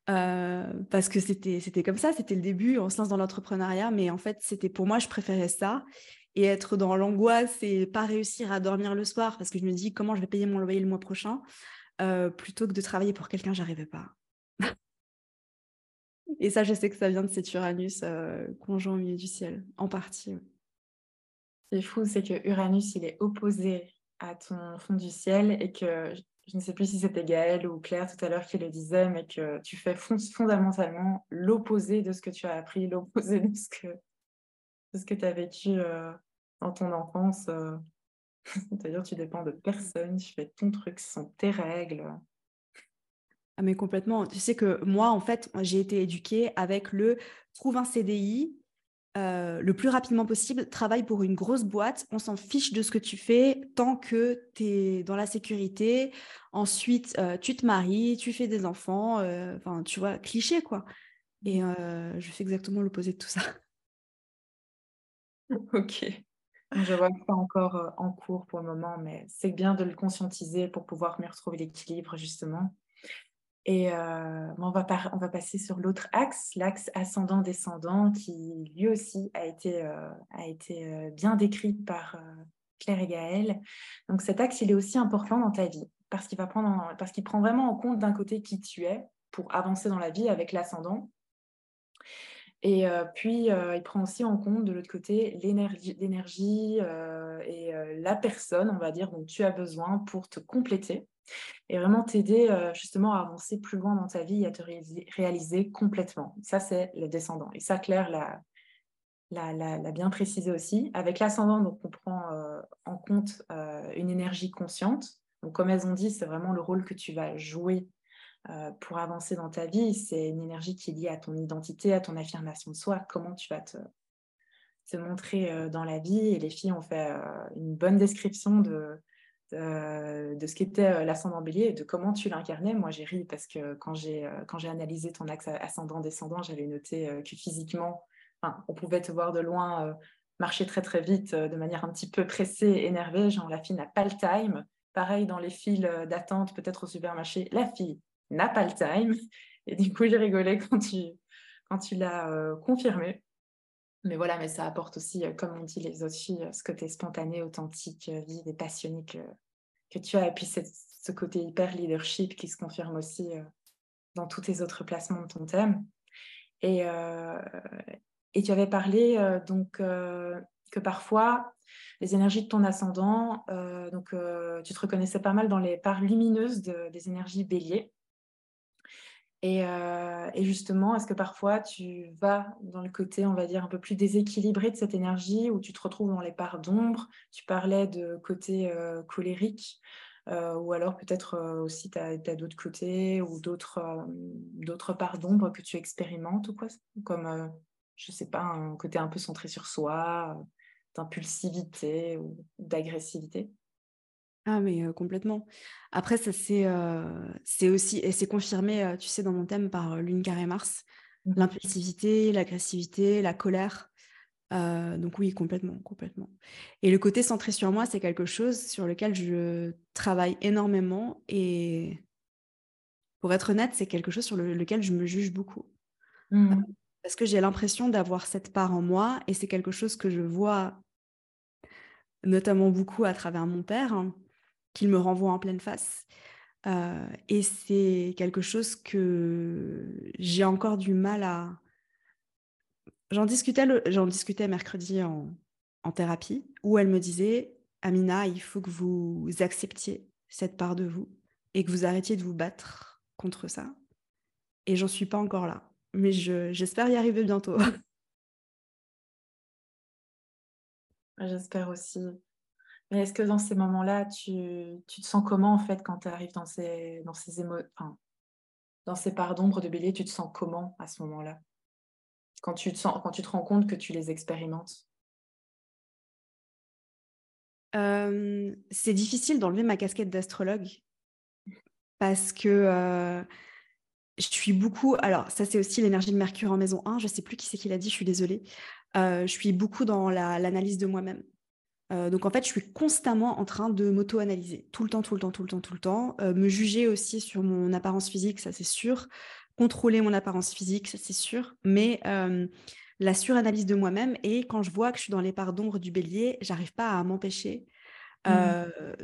Euh, parce que c'était c'était comme ça, c'était le début, on se lance dans l'entrepreneuriat, mais en fait, c'était pour moi, je préférais ça et être dans l'angoisse et pas réussir à dormir le soir parce que je me dis comment je vais payer mon loyer le mois prochain, plutôt que de travailler pour quelqu'un, j'arrivais pas. Et ça, je sais que ça vient de cet Uranus euh, conjoint au milieu du ciel, en partie. Ce qui est fou, c'est que Uranus, il est opposé à ton fond du ciel et que je ne sais plus si c'était Gaëlle ou Claire tout à l'heure qui le disait, mais que tu fais fondamentalement l'opposé de ce que tu as appris, [LAUGHS] l'opposé de ce que, que tu as vécu euh, dans ton enfance. Euh. [LAUGHS] C'est-à-dire, tu dépends de personne, tu fais ton truc, sont tes règles. Ah, mais complètement. Tu sais que moi, en fait, j'ai été éduquée avec le trouve un CDI euh, le plus rapidement possible, travaille pour une grosse boîte, on s'en fiche de ce que tu fais tant que tu es dans la sécurité. Ensuite, euh, tu te maries, tu fais des enfants, euh, enfin, tu vois, cliché quoi. Et je fais exactement l'opposé de tout ça. [LAUGHS] Ok. Je vois que c'est encore en cours pour le moment, mais c'est bien de le conscientiser pour pouvoir mieux retrouver l'équilibre, justement. Et euh, on, va passer sur l'autre axe, l'axe ascendant-descendant, qui lui aussi a été, euh, euh, bien décrit par Claire et Gaëlle. Donc cet axe, il est aussi important dans ta vie, parce qu'il parce qu'il prend vraiment en compte d'un côté qui tu es pour avancer dans la vie avec l'ascendant. Et puis, il prend aussi en compte de l'autre côté l'énergie et la personne, on va dire, dont tu as besoin pour te compléter et vraiment t'aider euh, justement à avancer plus loin dans ta vie et à te réaliser, complètement. Ça, c'est le descendant. Et ça, Claire l'a bien précisé aussi. Avec l'ascendant, donc on prend euh, en compte euh, une énergie consciente. Donc, comme elles ont dit, c'est vraiment le rôle que tu vas jouer pour avancer dans ta vie. C'est une énergie qui est liée à ton identité, à ton affirmation de soi, comment tu vas te, te montrer dans la vie. Et les filles ont fait une bonne description de, euh, de ce qu'était euh, l'ascendant bélier et de comment tu l'incarnais. Moi, j'ai ri parce que quand j'ai euh, analysé ton axe ascendant-descendant, j'avais noté que physiquement, on pouvait te voir de loin marcher très très vite de manière un petit peu pressée, énervée. Genre, la fille n'a pas le time. Pareil dans les files d'attente, peut-être au supermarché, la fille n'a pas le time. Et du coup, j'ai rigolé quand tu, quand tu l'as confirmé. Mais voilà, mais ça apporte aussi, comme on dit les autres filles, ce côté spontané, authentique, vide et passionné que, que tu as. Et puis ce côté hyper leadership qui se confirme aussi dans tous tes autres placements de ton thème. Et, et tu avais parlé donc que parfois les énergies de ton ascendant, donc tu te reconnaissais pas mal dans les parts lumineuses des énergies béliers. Et, justement, est-ce que parfois tu vas dans le côté, on va dire, un peu plus déséquilibré de cette énergie, où tu te retrouves dans les parts d'ombre? Tu parlais de côté colérique, ou alors peut-être aussi tu as, d'autres côtés ou d'autres parts d'ombre que tu expérimentes, ou quoi? Comme, je sais pas, un côté un peu centré sur soi, d'impulsivité ou d'agressivité ah mais complètement. Après ça c'est c'est aussi et c'est confirmé tu sais dans mon thème par Lune carré Mars, mmh l'impulsivité, l'agressivité, la colère. donc oui, complètement, complètement. Et le côté centré sur moi, c'est quelque chose sur lequel je travaille énormément et pour être honnête, c'est quelque chose sur lequel je me juge beaucoup. Mmh parce que j'ai l'impression d'avoir cette part en moi et c'est quelque chose que je vois notamment beaucoup à travers mon père. Hein, qu'il me renvoie en pleine face. Euh, et c'est quelque chose que j'ai encore du mal à. J'en discutais, discutais mercredi en, en thérapie, où elle me disait Amina, il faut que vous acceptiez cette part de vous et que vous arrêtiez de vous battre contre ça. Et j'en suis pas encore là. Mais j'espère y arriver bientôt. [LAUGHS] J'espère aussi. Mais est-ce que dans ces moments-là, tu, te sens comment en fait quand tu arrives dans ces, dans dans ces parts d'ombre de bélier, tu te sens comment à ce moment-là? Quand tu, te rends compte que tu les expérimentes? C'est difficile d'enlever ma casquette d'astrologue parce que je suis beaucoup. Alors, ça, c'est aussi l'énergie de Mercure en maison 1. Je ne sais plus qui c'est qui l'a dit, je suis désolée. Je suis beaucoup dans l'analyse de moi-même. Euh, donc en fait, je suis constamment en train de m'auto-analyser, tout le temps, tout le temps, tout le temps, tout le temps. Euh, me juger aussi sur mon apparence physique, ça c'est sûr. Contrôler mon apparence physique, ça c'est sûr. Mais euh, la suranalyse de moi-même et quand je vois que je suis dans les parts d'ombre du bélier, j'arrive pas à m'empêcher mmh.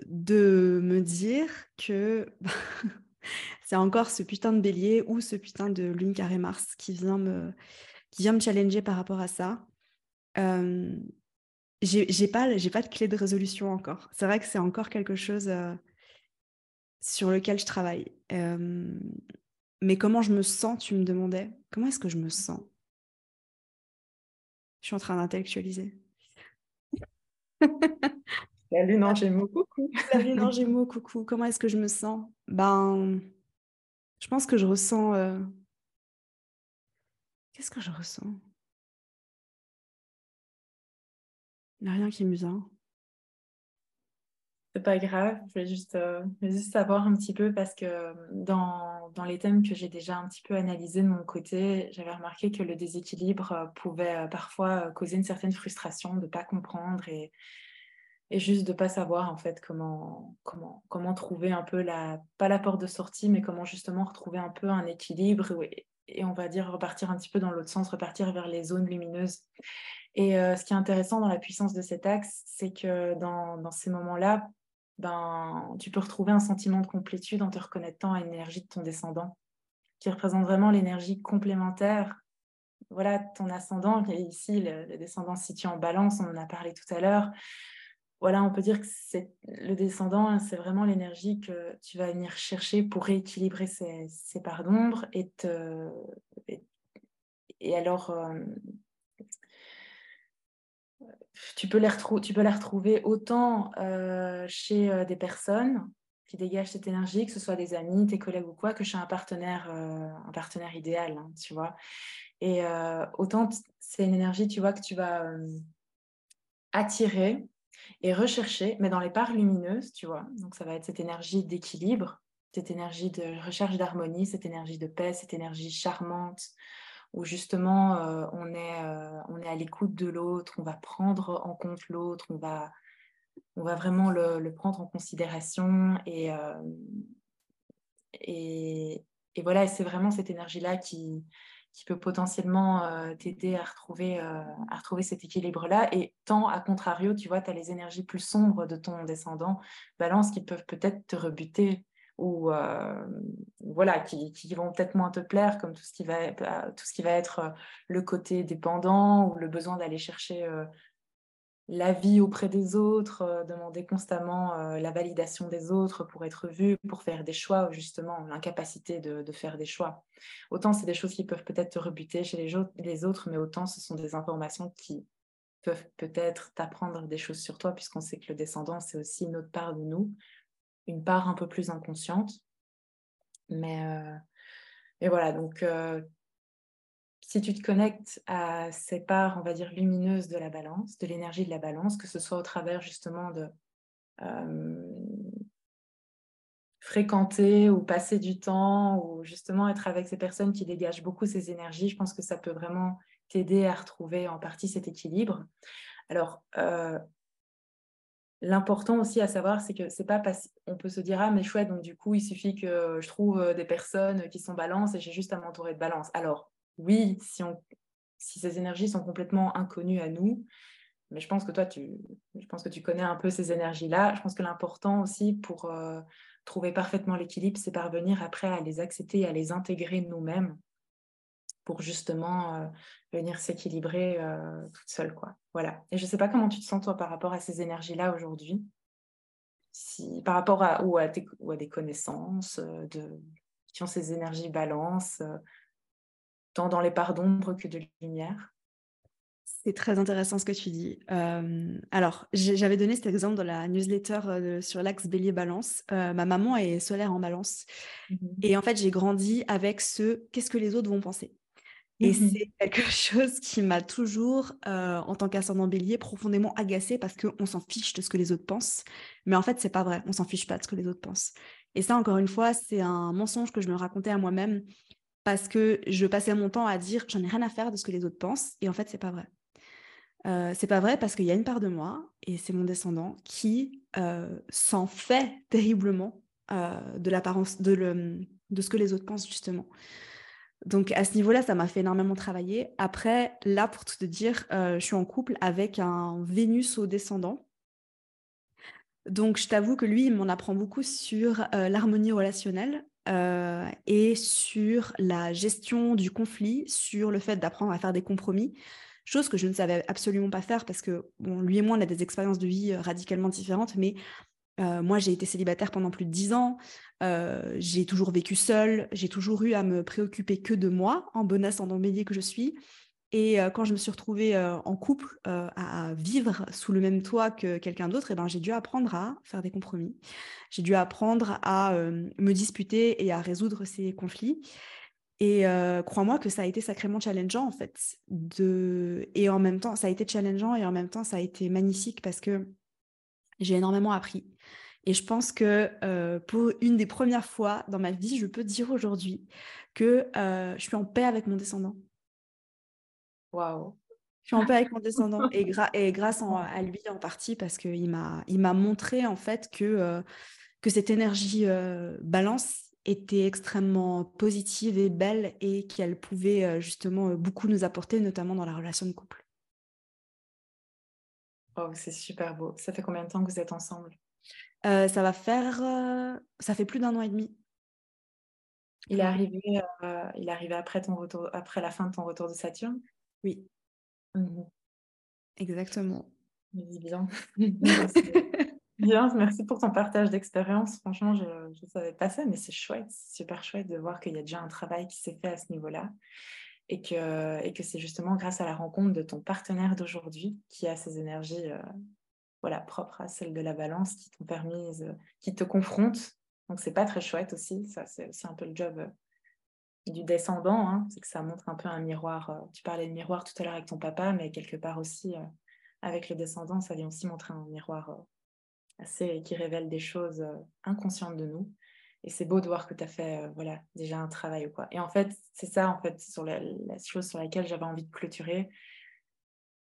de me dire que [LAUGHS] c'est encore ce putain de bélier ou ce putain de lune carré Mars qui vient me, qui vient me challenger par rapport à ça j'ai pas, j'ai pas de clé de résolution encore. C'est vrai que c'est encore quelque chose euh, sur lequel je travaille. mais comment je me sens, tu me demandais? Comment est-ce que je me sens? Je suis en train d'intellectualiser. La lune en gémeaux, coucou. La lune en gémeaux, coucou. Comment est-ce que je me sens? Ben, je pense que je ressens. Euh, qu'est-ce que je ressens? Il n'y a rien qui me vient. C'est pas grave, je juste, euh, juste savoir un petit peu parce que euh, dans, dans les thèmes que j'ai déjà un petit peu analysés de mon côté, j'avais remarqué que le déséquilibre euh, pouvait parfois causer une certaine frustration de ne pas comprendre et, et juste de ne pas savoir en fait comment, comment, comment trouver un peu la, pas la porte de sortie, mais comment justement retrouver un peu un équilibre et on va dire repartir un petit peu dans l'autre sens, repartir vers les zones lumineuses. Et euh, ce qui est intéressant dans la puissance de cet axe, c'est que dans, ces moments-là, ben, tu peux retrouver un sentiment de complétude en te reconnaissant à l'énergie de ton descendant, qui représente vraiment l'énergie complémentaire. Voilà, ton ascendant, et ici, le, descendant situé en balance, on en a parlé tout à l'heure. Voilà, on peut dire que le descendant, c'est vraiment l'énergie que tu vas venir chercher pour rééquilibrer ces, parts d'ombre et, et, alors euh, tu peux les, tu peux retrouver autant euh, chez euh, des personnes qui dégagent cette énergie, que ce soit des amis, tes collègues ou quoi, que chez un partenaire, euh, un partenaire idéal, hein, tu vois. Et autant c'est une énergie, tu vois, que tu vas attirer et rechercher, mais dans les parts lumineuses, tu vois. Donc ça va être cette énergie d'équilibre, cette énergie de recherche d'harmonie, cette énergie de paix, cette énergie charmante, où justement euh, on, est, euh, on est à l'écoute de l'autre, on va prendre en compte l'autre, on va, on va vraiment le, prendre en considération et, euh, et, voilà, c'est vraiment cette énergie-là qui, qui peut potentiellement t'aider à retrouver, à retrouver cet équilibre-là. Et tant, à contrario, tu vois, tu as les énergies plus sombres de ton descendant balance qui peuvent peut-être te rebuter ou euh, voilà, qui, vont peut-être moins te plaire, comme tout ce qui va, tout ce qui va être le côté dépendant ou le besoin d'aller chercher la vie auprès des autres, euh, demander constamment euh, la validation des autres pour être vu, pour faire des choix, ou justement l'incapacité de, faire des choix. Autant c'est des choses qui peuvent peut-être te rebuter chez les, les, autres, mais autant ce sont des informations qui peuvent peut-être t'apprendre des choses sur toi, puisqu'on sait que le descendant, c'est aussi une autre part de nous, une part un peu plus inconsciente. Mais euh, et voilà, donc si tu te connectes à ces parts, on va dire, lumineuses de la balance, de l'énergie de la balance, que ce soit au travers justement de euh, fréquenter ou passer du temps ou justement être avec ces personnes qui dégagent beaucoup ces énergies, je pense que ça peut vraiment t'aider à retrouver en partie cet équilibre. Alors, euh, L'important aussi à savoir, c'est que c'est pas parce on peut se dire ah mais chouette donc du coup il suffit que je trouve euh, des personnes qui sont balance et j'ai juste à m'entourer de balance. Alors oui, si, ces énergies sont complètement inconnues à nous, mais je pense que toi, tu, je pense que tu connais un peu ces énergies-là. Je pense que l'important aussi pour euh, trouver parfaitement l'équilibre, c'est parvenir après à les accepter et à les intégrer nous-mêmes pour justement euh, venir s'équilibrer euh, toute seule. Quoi. Voilà. Et je ne sais pas comment tu te sens toi par rapport à ces énergies-là aujourd'hui. Si, par rapport à ou, à, ou à des connaissances de, qui ont ces énergies balance, tant dans les parts d'ombre que de lumière. C'est très intéressant ce que tu dis. Euh, alors, j'avais donné cet exemple dans la newsletter euh, sur l'axe bélier balance. Euh, ma maman est solaire en balance. Mmh Et en fait, j'ai grandi avec ce qu'est-ce que les autres vont penser? Et mmh c'est quelque [LAUGHS] chose qui m'a toujours, en tant qu'ascendant bélier, profondément agacée parce qu'on s'en fiche de ce que les autres pensent. Mais en fait, c'est pas vrai. On s'en fiche pas de ce que les autres pensent. Et ça, encore une fois, c'est un mensonge que je me racontais à moi-même parce que je passais mon temps à dire j'en ai rien à faire de ce que les autres pensent et en fait c'est pas vrai. Euh, c'est pas vrai parce qu'il y a une part de moi et c'est mon descendant qui euh, s'en fait terriblement euh, de l'apparence de, le, de ce que les autres pensent justement. Donc à ce niveau-là, ça m'a fait énormément travailler. Après, là, pour te dire, je suis en couple avec un Vénus au descendant. Donc je t'avoue que lui, il m'en apprend beaucoup sur l'harmonie relationnelle euh, et sur la gestion du conflit, sur le fait d'apprendre à faire des compromis, chose que je ne savais absolument pas faire parce que lui et moi, on a des expériences de vie euh, radicalement différentes, mais euh, moi, j'ai été célibataire pendant plus de dix ans, j'ai toujours vécu seule, j'ai toujours eu à me préoccuper que de moi, en bon ascendant bélier que je suis. Et quand je me suis retrouvée en couple à vivre sous le même toit que quelqu'un d'autre, eh ben, j'ai dû apprendre à faire des compromis. J'ai dû apprendre à me disputer et à résoudre ces conflits. Et crois-moi que ça a été sacrément challengeant en fait. Et en même temps, ça a été challengeant et en même temps, ça a été magnifique parce que j'ai énormément appris. Et je pense que pour une des premières fois dans ma vie, je peux dire aujourd'hui que je suis en paix avec mon descendant. Waouh. Je suis en paix avec mon [LAUGHS] descendant et, et grâce à lui en partie parce qu'il m'a, montré en fait que, euh, que cette énergie euh, balance était extrêmement positive et belle et qu'elle pouvait euh, justement beaucoup nous apporter, notamment dans la relation de couple. Oh, c'est super beau. Ça fait combien de temps que vous êtes ensemble? Ça va faire, ça fait plus d'un an et demi. Il est arrivé, il est arrivé après ton retour, après la fin de ton retour de Saturne? Oui. Mmh Exactement. Bien. [LAUGHS] [LAUGHS] Bien, merci pour ton partage d'expérience. Franchement, je ne savais pas ça, mais c'est chouette, c'est super chouette de voir qu'il y a déjà un travail qui s'est fait à ce niveau-là et que, et c'est justement grâce à la rencontre de ton partenaire d'aujourd'hui qui a ces énergies euh, voilà, propres à celles de la balance qui t'ont permis, euh, qui te confrontent. Donc, c'est pas très chouette aussi. Ça, c'est aussi un peu le job euh, du descendant, hein, c'est que ça montre un peu un miroir. Tu parlais de miroir tout à l'heure avec ton papa, mais quelque part aussi, avec le descendant, ça vient aussi montrer un miroir assez qui révèle des choses inconscientes de nous. Et c'est beau de voir que tu as fait voilà, déjà un travail ou quoi. Et en fait, c'est ça, en fait, sur la, chose sur laquelle j'avais envie de clôturer.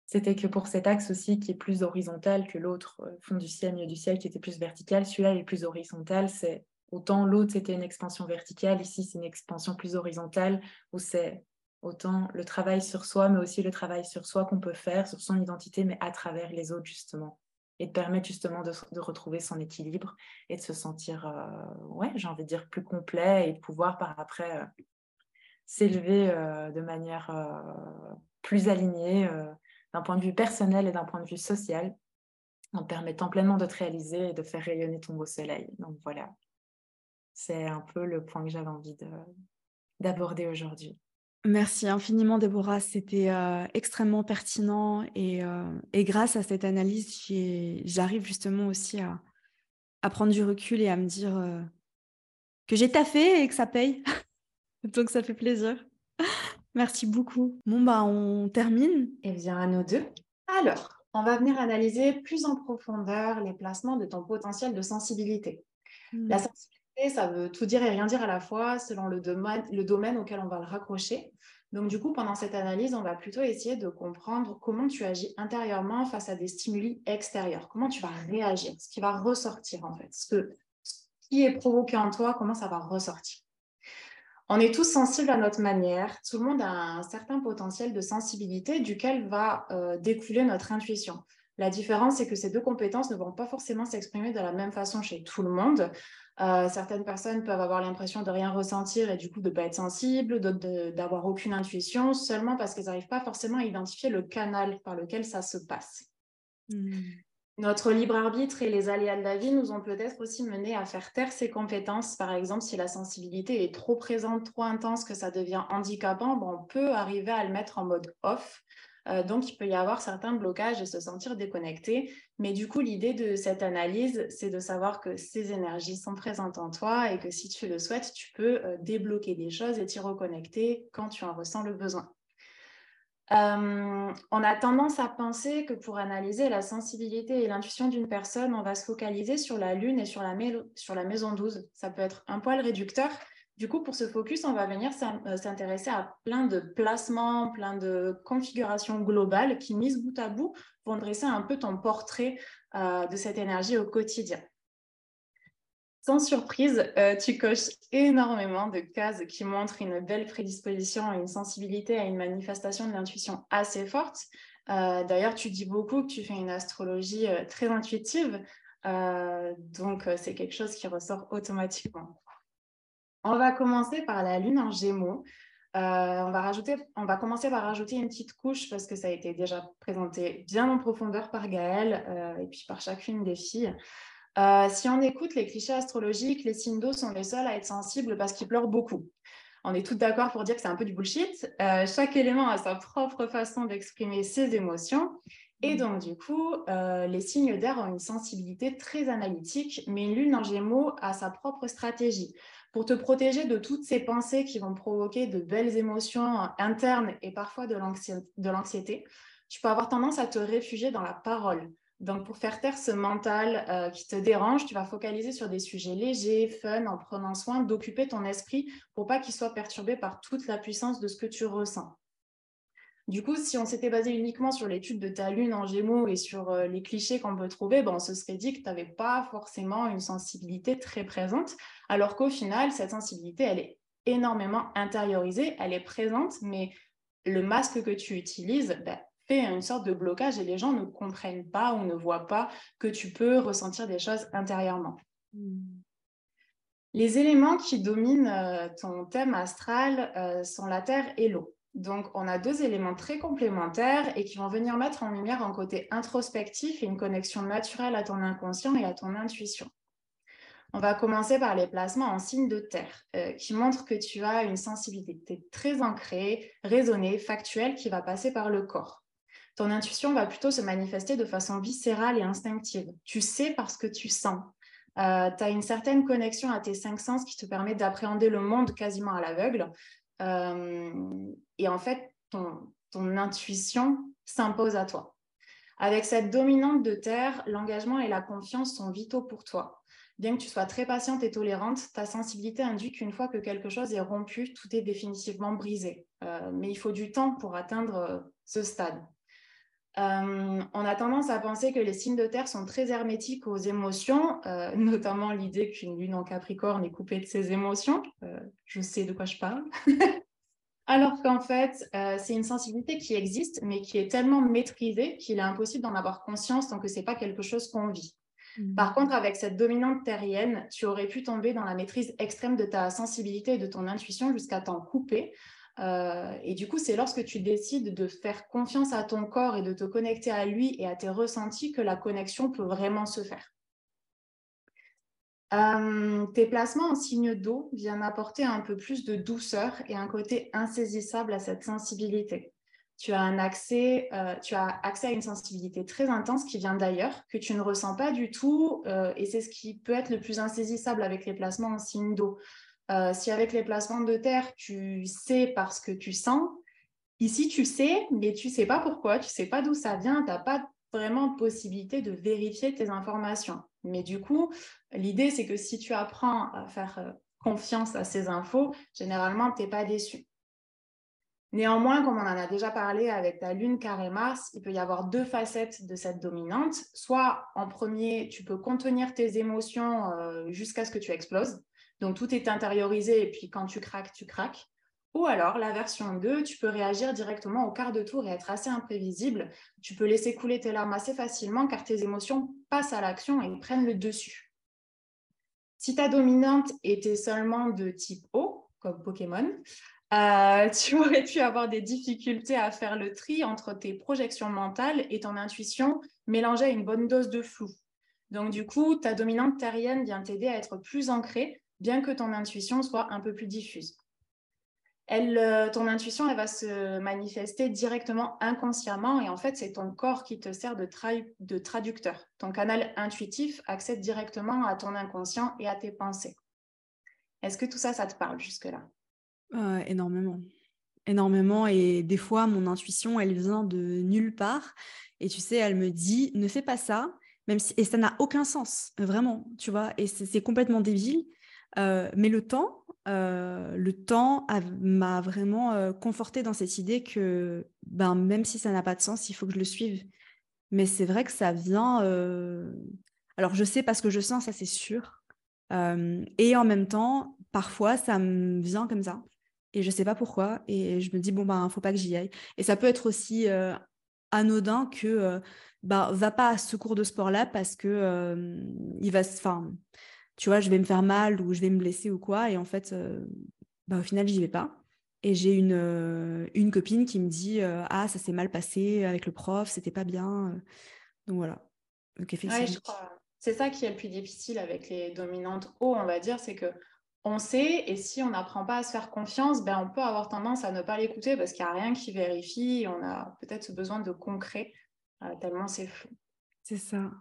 C'était que pour cet axe aussi qui est plus horizontal que l'autre, fond du ciel, milieu du ciel, qui était plus vertical, celui-là est plus horizontal, c'est Autant l'autre, c'était une expansion verticale, ici, c'est une expansion plus horizontale, où c'est autant le travail sur soi, mais aussi le travail sur soi qu'on peut faire, sur son identité, mais à travers les autres, justement. Et de permettre justement de, retrouver son équilibre et de se sentir, euh, ouais, j'ai envie de dire, plus complet et de pouvoir par après euh, s'élever euh, de manière plus alignée d'un point de vue personnel et d'un point de vue social, en permettant pleinement de te réaliser et de faire rayonner ton beau soleil. Donc voilà, c'est un peu le point que j'avais envie d'aborder aujourd'hui. Merci infiniment, Déborah. C'était euh, extrêmement pertinent et, euh, et, grâce à cette analyse, j'arrive justement aussi à, à, prendre du recul et à me dire euh, que j'ai taffé et que ça paye. [LAUGHS] Donc ça fait plaisir. [LAUGHS] Merci beaucoup. Bon, bah, on termine. Eh bien, à nous deux. Alors, on va venir analyser plus en profondeur les placements de ton potentiel de sensibilité. La hmm. sensibilité ça veut tout dire et rien dire à la fois selon le domaine, auquel on va le raccrocher. Donc, du coup, pendant cette analyse, on va plutôt essayer de comprendre comment tu agis intérieurement face à des stimuli extérieurs. Comment tu vas réagir, ce qui va ressortir en fait, ce, qui est provoqué en toi, comment ça va ressortir. On est tous sensibles à notre manière. Tout le monde a un certain potentiel de sensibilité duquel va euh, découler notre intuition. La différence, c'est que ces deux compétences ne vont pas forcément s'exprimer de la même façon chez tout le monde. Euh, certaines personnes peuvent avoir l'impression de rien ressentir et du coup de ne pas être sensibles, d'autres d'avoir aucune intuition, seulement parce qu'elles n'arrivent pas forcément à identifier le canal par lequel ça se passe. Hmm. Notre libre arbitre et les aléas de la vie nous ont peut-être aussi mené à faire taire ces compétences. Par exemple, si la sensibilité est trop présente, trop intense, que ça devient handicapant, on peut arriver à le mettre en mode off euh, donc, il peut y avoir certains blocages et se sentir déconnecté. Mais du coup, l'idée de cette analyse, c'est de savoir que ces énergies sont présentes en toi et que si tu le souhaites, tu peux euh, débloquer des choses et t'y reconnecter quand tu en ressens le besoin. Euh, on a tendance à penser que pour analyser la sensibilité et l'intuition d'une personne, on va se focaliser sur la lune et sur la, sur la maison 12. Ça peut être un poil réducteur, du coup, pour ce focus, on va venir euh, s'intéresser à plein de placements, plein de configurations globales qui, mises bout à bout, vont dresser un peu ton portrait euh, de cette énergie au quotidien. Sans surprise, euh, tu coches énormément de cases qui montrent une belle prédisposition, une sensibilité à une manifestation de l'intuition assez forte. D'ailleurs, tu dis beaucoup que tu fais une astrologie très intuitive, donc c'est quelque chose qui ressort automatiquement. On va commencer par la lune en gémeaux. Euh, on, va rajouter, on va commencer par rajouter une petite couche parce que ça a été déjà présenté bien en profondeur par Gaëlle euh, et puis par chacune des filles. Euh, si on écoute les clichés astrologiques, les signes d'eau sont les seuls à être sensibles parce qu'ils pleurent beaucoup. On est tous d'accord pour dire que c'est un peu du bullshit. chaque élément a sa propre façon d'exprimer ses émotions. Et donc, du coup, les signes d'air ont une sensibilité très analytique, mais une lune en gémeaux a sa propre stratégie pour te protéger de toutes ces pensées qui vont provoquer de belles émotions internes et parfois de l'anxiété, tu peux avoir tendance à te réfugier dans la parole. Donc, pour faire taire ce mental euh, qui te dérange, tu vas focaliser sur des sujets légers, fun, en prenant soin d'occuper ton esprit pour pas qu'il soit perturbé par toute la puissance de ce que tu ressens. Du coup, si on s'était basé uniquement sur l'étude de ta lune en gémeaux et sur euh, les clichés qu'on peut trouver, ben, on se serait dit que tu n'avais pas forcément une sensibilité très présente, alors qu'au final, cette sensibilité, elle est énormément intériorisée, elle est présente, mais le masque que tu utilises ben, fait une sorte de blocage et les gens ne comprennent pas ou ne voient pas que tu peux ressentir des choses intérieurement. Hmm. Les éléments qui dominent euh, ton thème astral euh, sont la terre et l'eau. Donc, on a deux éléments très complémentaires et qui vont venir mettre en lumière un côté introspectif et une connexion naturelle à ton inconscient et à ton intuition. On va commencer par les placements en signe de terre, euh, qui montrent que tu as une sensibilité très ancrée, raisonnée, factuelle, qui va passer par le corps. Ton intuition va plutôt se manifester de façon viscérale et instinctive. Tu sais parce que tu sens. Euh, tu as une certaine connexion à tes cinq sens qui te permet d'appréhender le monde quasiment à l'aveugle. Euh, et en fait, ton, intuition s'impose à toi. Avec cette dominante de terre, l'engagement et la confiance sont vitaux pour toi. Bien que tu sois très patiente et tolérante, ta sensibilité induit qu'une fois que quelque chose est rompu, tout est définitivement brisé. Euh, mais il faut du temps pour atteindre euh, ce stade. Euh, on a tendance à penser que les signes de terre sont très hermétiques aux émotions, euh, [LAUGHS] notamment l'idée qu'une lune en Capricorne est coupée de ses émotions. Euh, je sais de quoi je parle. [LAUGHS] alors qu'en fait, c'est une sensibilité qui existe, mais qui est tellement maîtrisée qu'il est impossible d'en avoir conscience tant que ce n'est pas quelque chose qu'on vit. Mmh. Par contre, avec cette dominante terrienne, tu aurais pu tomber dans la maîtrise extrême de ta sensibilité et de ton intuition jusqu'à t'en couper. Euh, et du coup, c'est lorsque tu décides de faire confiance à ton corps et de te connecter à lui et à tes ressentis que la connexion peut vraiment se faire. Euh, tes placements en signe d'eau viennent apporter un peu plus de douceur et un côté insaisissable à cette sensibilité. Tu as, un accès, euh, tu as accès à une sensibilité très intense qui vient d'ailleurs, que tu ne ressens pas du tout, et c'est ce qui peut être le plus insaisissable avec les placements en signe d'eau. Si avec les placements de terre, tu sais parce que tu sens, ici tu sais, mais tu sais pas pourquoi, tu sais pas d'où ça vient, tu n'as pas vraiment possibilité de vérifier tes informations. Mais du coup, l'idée, c'est que si tu apprends à faire euh, confiance à ces infos, généralement, tu n'es pas déçu. Néanmoins, comme on en a déjà parlé avec ta lune carré Mars, il peut y avoir deux facettes de cette dominante. Soit en premier, tu peux contenir tes émotions euh, jusqu'à ce que tu exploses. Donc tout est intériorisé et puis quand tu craques, tu craques. Ou alors, la version 2, tu peux réagir directement au quart de tour et être assez imprévisible. Tu peux laisser couler tes larmes assez facilement car tes émotions passent à l'action et prennent le dessus. Si ta dominante était seulement de type O, comme Pokémon, euh, [LAUGHS] tu aurais pu avoir des difficultés à faire le tri entre tes projections mentales et ton intuition mélangée à une bonne dose de flou. Donc du coup, ta dominante terrienne vient t'aider à être plus ancrée, bien que ton intuition soit un peu plus diffuse. Euh, ton intuition, elle va se manifester directement inconsciemment et en fait, c'est ton corps qui te sert de, de traducteur. Ton canal intuitif accède directement à ton inconscient et à tes pensées. Est-ce que tout ça, ça te parle jusque-là? Euh, Énormément. Énormément. Et des fois, mon intuition, elle vient de nulle part. Et tu sais, elle me dit, ne fais pas ça. Même si... Et ça n'a aucun sens, vraiment, tu vois. Et c'est complètement débile. Euh, mais le temps, euh, le temps m'a vraiment euh, conforté dans cette idée que ben, même si ça n'a pas de sens, il faut que je le suive. Mais c'est vrai que ça vient. Alors, je sais parce que je sens, ça c'est sûr. et en même temps, parfois, ça me vient comme ça. Et je sais pas pourquoi. Et je me dis, bon, ben, faut pas que j'y aille. Et ça peut être aussi anodin que, ben, va pas à ce cours de sport-là parce que il va. Enfin tu vois, je vais me faire mal ou je vais me blesser ou quoi. Et en fait, euh, bah, au final, j'y vais pas. Et j'ai une, euh, une copine qui me dit euh, Ah, ça s'est mal passé avec le prof, c'était pas bien. Donc voilà. Donc effectivement. C'est ça qui est le plus difficile avec les dominantes hauts, on va dire, c'est que on sait, et si on n'apprend pas à se faire confiance, ben, on peut avoir tendance à ne pas l'écouter parce qu'il n'y a rien qui vérifie, on a peut-être ce besoin de concret, tellement c'est flou. C'est ça.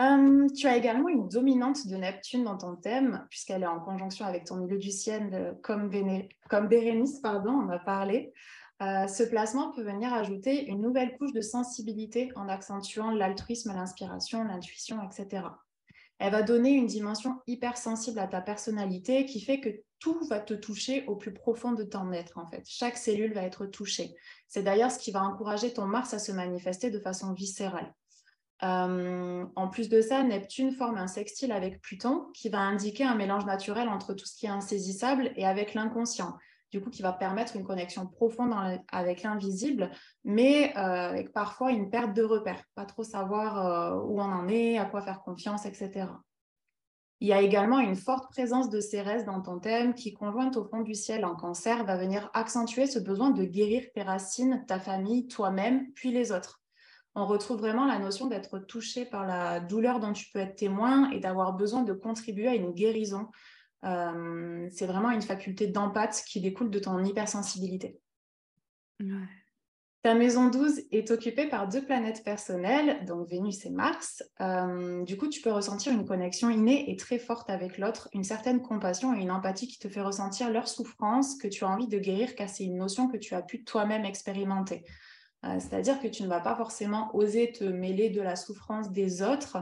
Hum, tu as également une dominante de Neptune dans ton thème, puisqu'elle est en conjonction avec ton milieu du ciel, euh, comme, Bérénice, pardon, on a parlé. Euh, ce placement peut venir ajouter une nouvelle couche de sensibilité en accentuant l'altruisme, l'inspiration, l'intuition, etc. Elle va donner une dimension hypersensible à ta personnalité qui fait que tout va te toucher au plus profond de ton être, en fait. Chaque cellule va être touchée. C'est d'ailleurs ce qui va encourager ton Mars à se manifester de façon viscérale. Euh, en plus de ça, Neptune forme un sextile avec Pluton qui va indiquer un mélange naturel entre tout ce qui est insaisissable et avec l'inconscient. Du coup, qui va permettre une connexion profonde avec l'invisible, mais euh, avec parfois une perte de repère, pas trop savoir euh, où on en est, à quoi faire confiance, etc. Il y a également une forte présence de Cérès dans ton thème qui, conjointe au fond du ciel en cancer, va venir accentuer ce besoin de guérir tes racines, ta famille, toi-même, puis les autres on retrouve vraiment la notion d'être touché par la douleur dont tu peux être témoin et d'avoir besoin de contribuer à une guérison. Euh, c'est vraiment une faculté d'empathie qui découle de ton hypersensibilité. Ta maison 12 est occupée par deux planètes personnelles, donc Vénus et Mars. Euh, du coup, tu peux ressentir une connexion innée et très forte avec l'autre, une certaine compassion et une empathie qui te fait ressentir leur souffrance que tu as envie de guérir car c'est une notion que tu as pu toi-même expérimenter. Euh, c'est-à-dire que tu ne vas pas forcément oser te mêler de la souffrance des autres.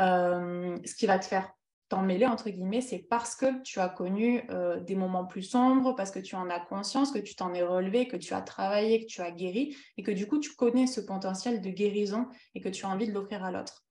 Euh, ce qui va te faire t'en mêler, entre guillemets, c'est parce que tu as connu euh, des moments plus sombres, parce que tu en as conscience, que tu t'en es relevé, que tu as travaillé, que tu as guéri, et que du coup, tu connais ce potentiel de guérison et que tu as envie de l'offrir à l'autre.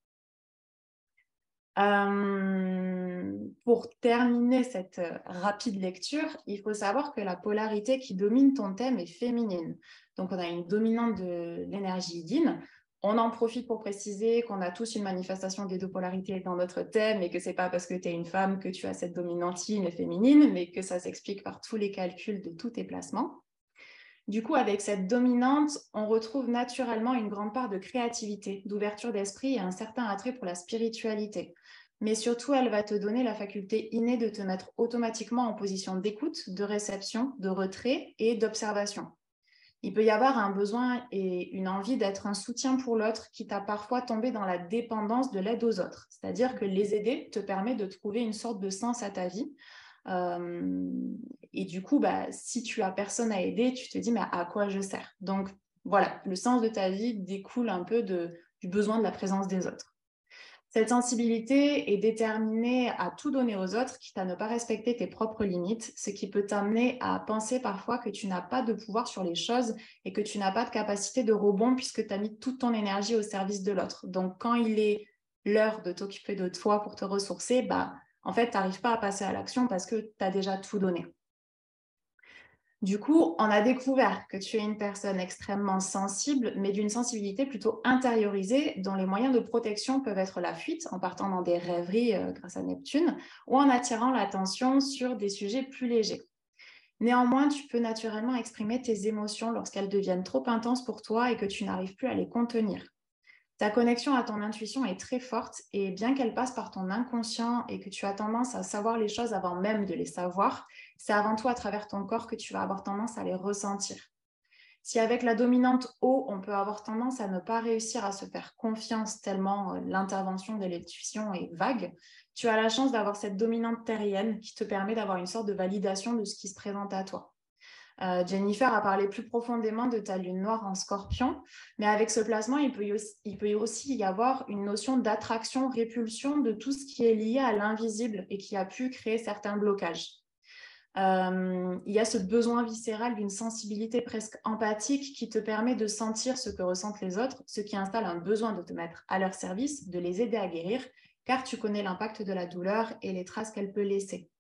Pour terminer cette euh, rapide lecture, il faut savoir que la polarité qui domine ton thème est féminine. Donc, on a une dominante de l'énergie yin. On en profite pour préciser qu'on a tous une manifestation des deux polarités dans notre thème et que c'est pas parce que tu es une femme que tu as cette dominante yin féminine, mais que ça s'explique par tous les calculs de tous tes placements. Du coup, avec cette dominante, on retrouve naturellement une grande part de créativité, d'ouverture d'esprit et un certain attrait pour la spiritualité. Mais surtout, elle va te donner la faculté innée de te mettre automatiquement en position d'écoute, de réception, de retrait et d'observation il peut y avoir un besoin et une envie d'être un soutien pour l'autre qui t'a parfois tombé dans la dépendance de l'aide aux autres. C'est-à-dire que les aider te permet de trouver une sorte de sens à ta vie. Euh, et du coup, bah, si tu as personne à aider, tu te dis, mais à quoi je sers? Donc voilà, le sens de ta vie découle un peu du besoin de la présence des autres. Cette sensibilité est déterminée à tout donner aux autres, quitte à ne pas respecter tes propres limites, ce qui peut t'amener à penser parfois que tu n'as pas de pouvoir sur les choses et que tu n'as pas de capacité de rebond puisque tu as mis toute ton énergie au service de l'autre. Donc quand il est l'heure de t'occuper de toi pour te ressourcer, bah, en fait, tu n'arrives pas à passer à l'action parce que tu as déjà tout donné. Du coup, on a découvert que tu es une personne extrêmement sensible, mais d'une sensibilité plutôt intériorisée, dont les moyens de protection peuvent être la fuite, en partant dans des rêveries euh, grâce à Neptune, ou en attirant l'attention sur des sujets plus légers. Néanmoins, tu peux naturellement exprimer tes émotions lorsqu'elles deviennent trop intenses pour toi et que tu n'arrives plus à les contenir. Ta connexion à ton intuition est très forte et bien qu'elle passe par ton inconscient et que tu as tendance à savoir les choses avant même de les savoir, c'est avant tout à travers ton corps que tu vas avoir tendance à les ressentir. Si avec la dominante eau, on peut avoir tendance à ne pas réussir à se faire confiance tellement euh, l'intervention de l'intuition est vague, tu as la chance d'avoir cette dominante terrienne qui te permet d'avoir une sorte de validation de ce qui se présente à toi. Euh, Jennifer a parlé plus profondément de ta lune noire en scorpion, mais avec ce placement, il peut, il peut aussi y avoir une notion d'attraction-répulsion de tout ce qui est lié à l'invisible et qui a pu créer certains blocages. Euh, il y a ce besoin viscéral d'une sensibilité presque empathique qui te permet de sentir ce que ressentent les autres, ce qui installe un besoin de te mettre à leur service, de les aider à guérir, car tu connais l'impact de la douleur et les traces qu'elle peut laisser.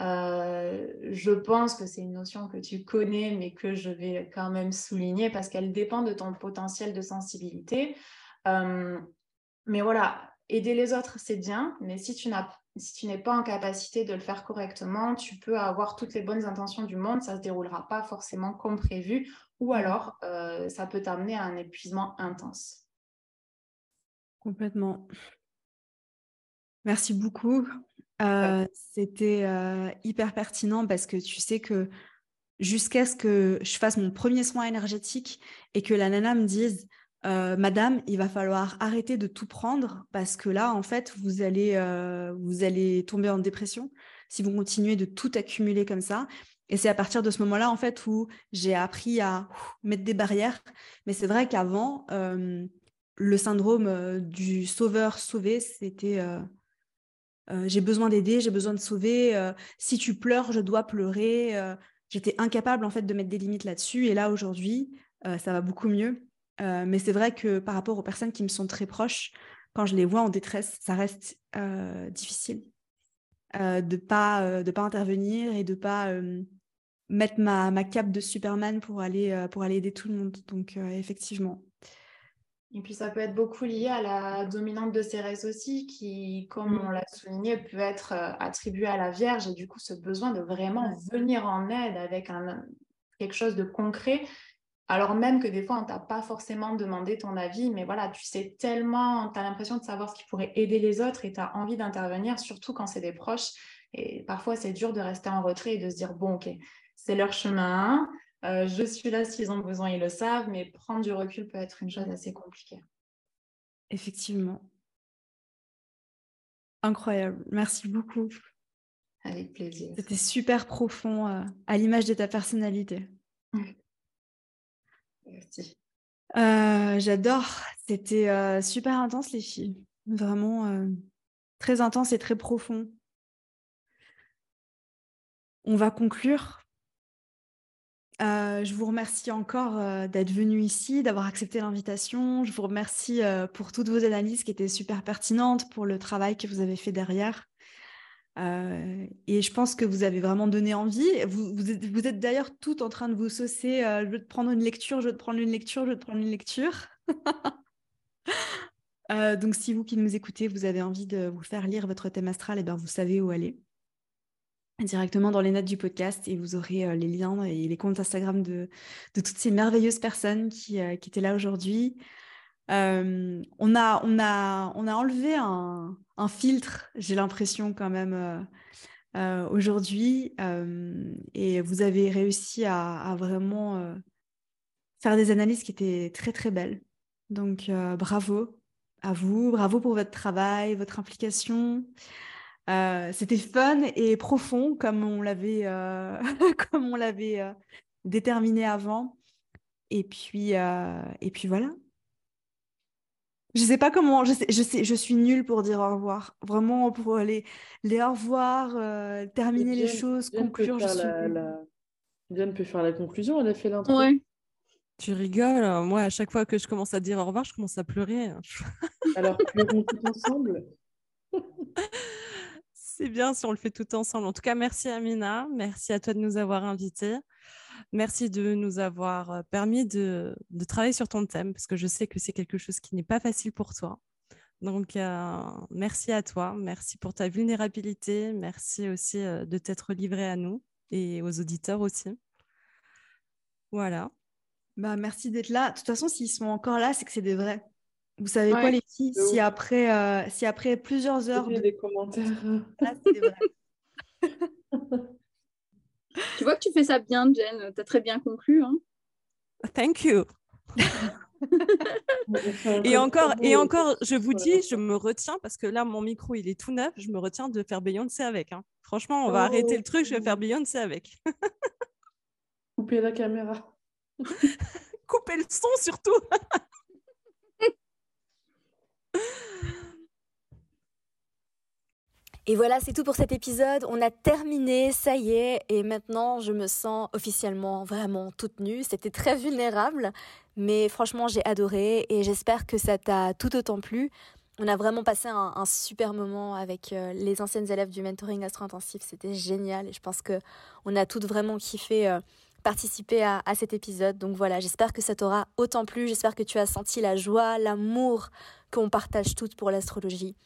Euh, je pense que c'est une notion que tu connais, mais que je vais quand même souligner parce qu'elle dépend de ton potentiel de sensibilité. Euh, mais voilà, aider les autres, c'est bien, mais si tu n'as si tu n'es pas en capacité de le faire correctement, tu peux avoir toutes les bonnes intentions du monde, ça ne se déroulera pas forcément comme prévu, ou alors euh, ça peut t'amener à un épuisement intense. Complètement. Merci beaucoup. Euh, c'était euh, hyper pertinent parce que tu sais que jusqu'à ce que je fasse mon premier soin énergétique et que la nana me dise euh, Madame, il va falloir arrêter de tout prendre parce que là, en fait, vous allez, vous allez tomber en dépression si vous continuez de tout accumuler comme ça. Et c'est à partir de ce moment-là, en fait, où j'ai appris à mettre des barrières. Mais c'est vrai qu'avant, le syndrome du sauveur sauvé, c'était euh, j'ai besoin d'aider, j'ai besoin de sauver. Euh, si tu pleures, je dois pleurer. Euh, j'étais incapable en fait de mettre des limites là-dessus. Et là aujourd'hui, ça va beaucoup mieux. Mais c'est vrai que par rapport aux personnes qui me sont très proches, quand je les vois en détresse, ça reste difficile de pas de pas intervenir et de pas mettre ma, ma cape de Superman pour aller pour aller aider tout le monde. Donc effectivement. Et puis ça peut être beaucoup lié à la dominante de Cérès aussi, qui, comme mm. on l'a souligné, peut être euh, attribuée à la Vierge et du coup ce besoin de vraiment venir en aide avec un, quelque chose de concret, alors même que des fois on t'a pas forcément demandé ton avis, mais voilà, tu sais tellement, tu as l'impression de savoir ce qui pourrait aider les autres et tu as envie d'intervenir, surtout quand c'est des proches. Et parfois c'est dur de rester en retrait et de se dire, bon ok, c'est leur chemin, euh, je suis là s'ils ont besoin, ils le savent, mais prendre du recul peut être une chose assez compliquée. Effectivement. Incroyable. Merci beaucoup. Avec plaisir. C'était super profond euh, à l'image de ta personnalité. [LAUGHS] Merci. Euh, j'adore. C'était super intense, les filles. Vraiment très intense et très profond. On va conclure euh, je vous remercie encore euh, d'être venu ici, d'avoir accepté l'invitation. Je vous remercie euh, pour toutes vos analyses qui étaient super pertinentes, pour le travail que vous avez fait derrière. Euh, et je pense que vous avez vraiment donné envie. Vous, êtes, d'ailleurs tout en train de vous saucer. je veux te prendre une lecture, je veux te prendre une lecture, je veux te prendre une lecture. [LAUGHS] donc, si vous qui nous écoutez, vous avez envie de vous faire lire votre thème astral, et eh bien, vous savez où aller directement dans les notes du podcast et vous aurez euh, les liens et les comptes Instagram de, toutes ces merveilleuses personnes qui, euh, étaient là aujourd'hui. Euh, on a enlevé un, un filtre, j'ai l'impression quand même, aujourd'hui. et vous avez réussi à, vraiment faire des analyses qui étaient très très belles. Donc bravo à vous, bravo pour votre travail, votre implication. Euh, c'était fun et profond comme on l'avait euh, [LAUGHS] comme on l'avait euh, déterminé avant. Et puis et puis voilà. Je sais pas comment, je sais, je sais, je suis nulle pour dire au revoir. Vraiment pour les les au revoir, terminer les choses, conclure. je suis... peut faire la conclusion. Elle a fait l'intro. Ouais. Tu rigoles. Hein. Moi, à chaque fois que je commence à dire au revoir, je commence à pleurer. [LAUGHS] Alors, pleurons tous ensemble. C'est bien si on le fait tout ensemble. En tout cas, merci Amina. Merci à toi de nous avoir invités. Merci de nous avoir euh, permis de, travailler sur ton thème, parce que je sais que c'est quelque chose qui n'est pas facile pour toi. Donc, euh, merci à toi. Merci pour ta vulnérabilité. Merci aussi euh, de t'être livré à nous et aux auditeurs aussi. Voilà. Bah, merci d'être là. De toute façon, s'ils sont encore là, c'est que c'est des vrais. Vous savez quoi, les filles si après, euh, si après plusieurs heures. De... des commentaires. [LAUGHS] tu vois que tu fais ça bien, Jen. Tu as très bien conclu. Hein Thank you. [LAUGHS] et encore, et encore, je vous dis, je me retiens parce que là, mon micro, il est tout neuf. Je me retiens de faire Beyoncé avec. Hein. Franchement, on va arrêter le truc. Je vais faire oh. Beyoncé avec. [LAUGHS] Couper la caméra. [LAUGHS] Couper le son surtout. Et voilà, c'est tout pour cet épisode. On a terminé, ça y est. Et maintenant, je me sens officiellement vraiment toute nue. C'était très vulnérable, mais franchement, j'ai adoré et j'espère que ça t'a tout autant plu. On a vraiment passé un, super moment avec euh, les anciennes élèves du mentoring astro-intensif. C'était génial et je pense que on a toutes vraiment kiffé euh, participer à, cet épisode. Donc voilà, j'espère que ça t'aura autant plu. J'espère que tu as senti la joie, l'amour qu'on partage toutes pour l'astrologie,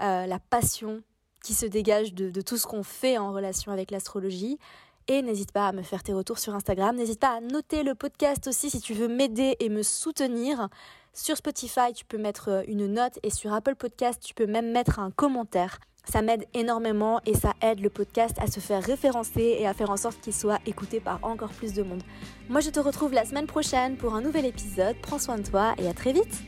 euh, la passion qui se dégage de, tout ce qu'on fait en relation avec l'astrologie. Et n'hésite pas à me faire tes retours sur Instagram. N'hésite pas à noter le podcast aussi si tu veux m'aider et me soutenir. Sur Spotify, tu peux mettre une note et sur Apple Podcast, tu peux même mettre un commentaire. Ça m'aide énormément et ça aide le podcast à se faire référencer et à faire en sorte qu'il soit écouté par encore plus de monde. Moi, je te retrouve la semaine prochaine pour un nouvel épisode. Prends soin de toi et à très vite.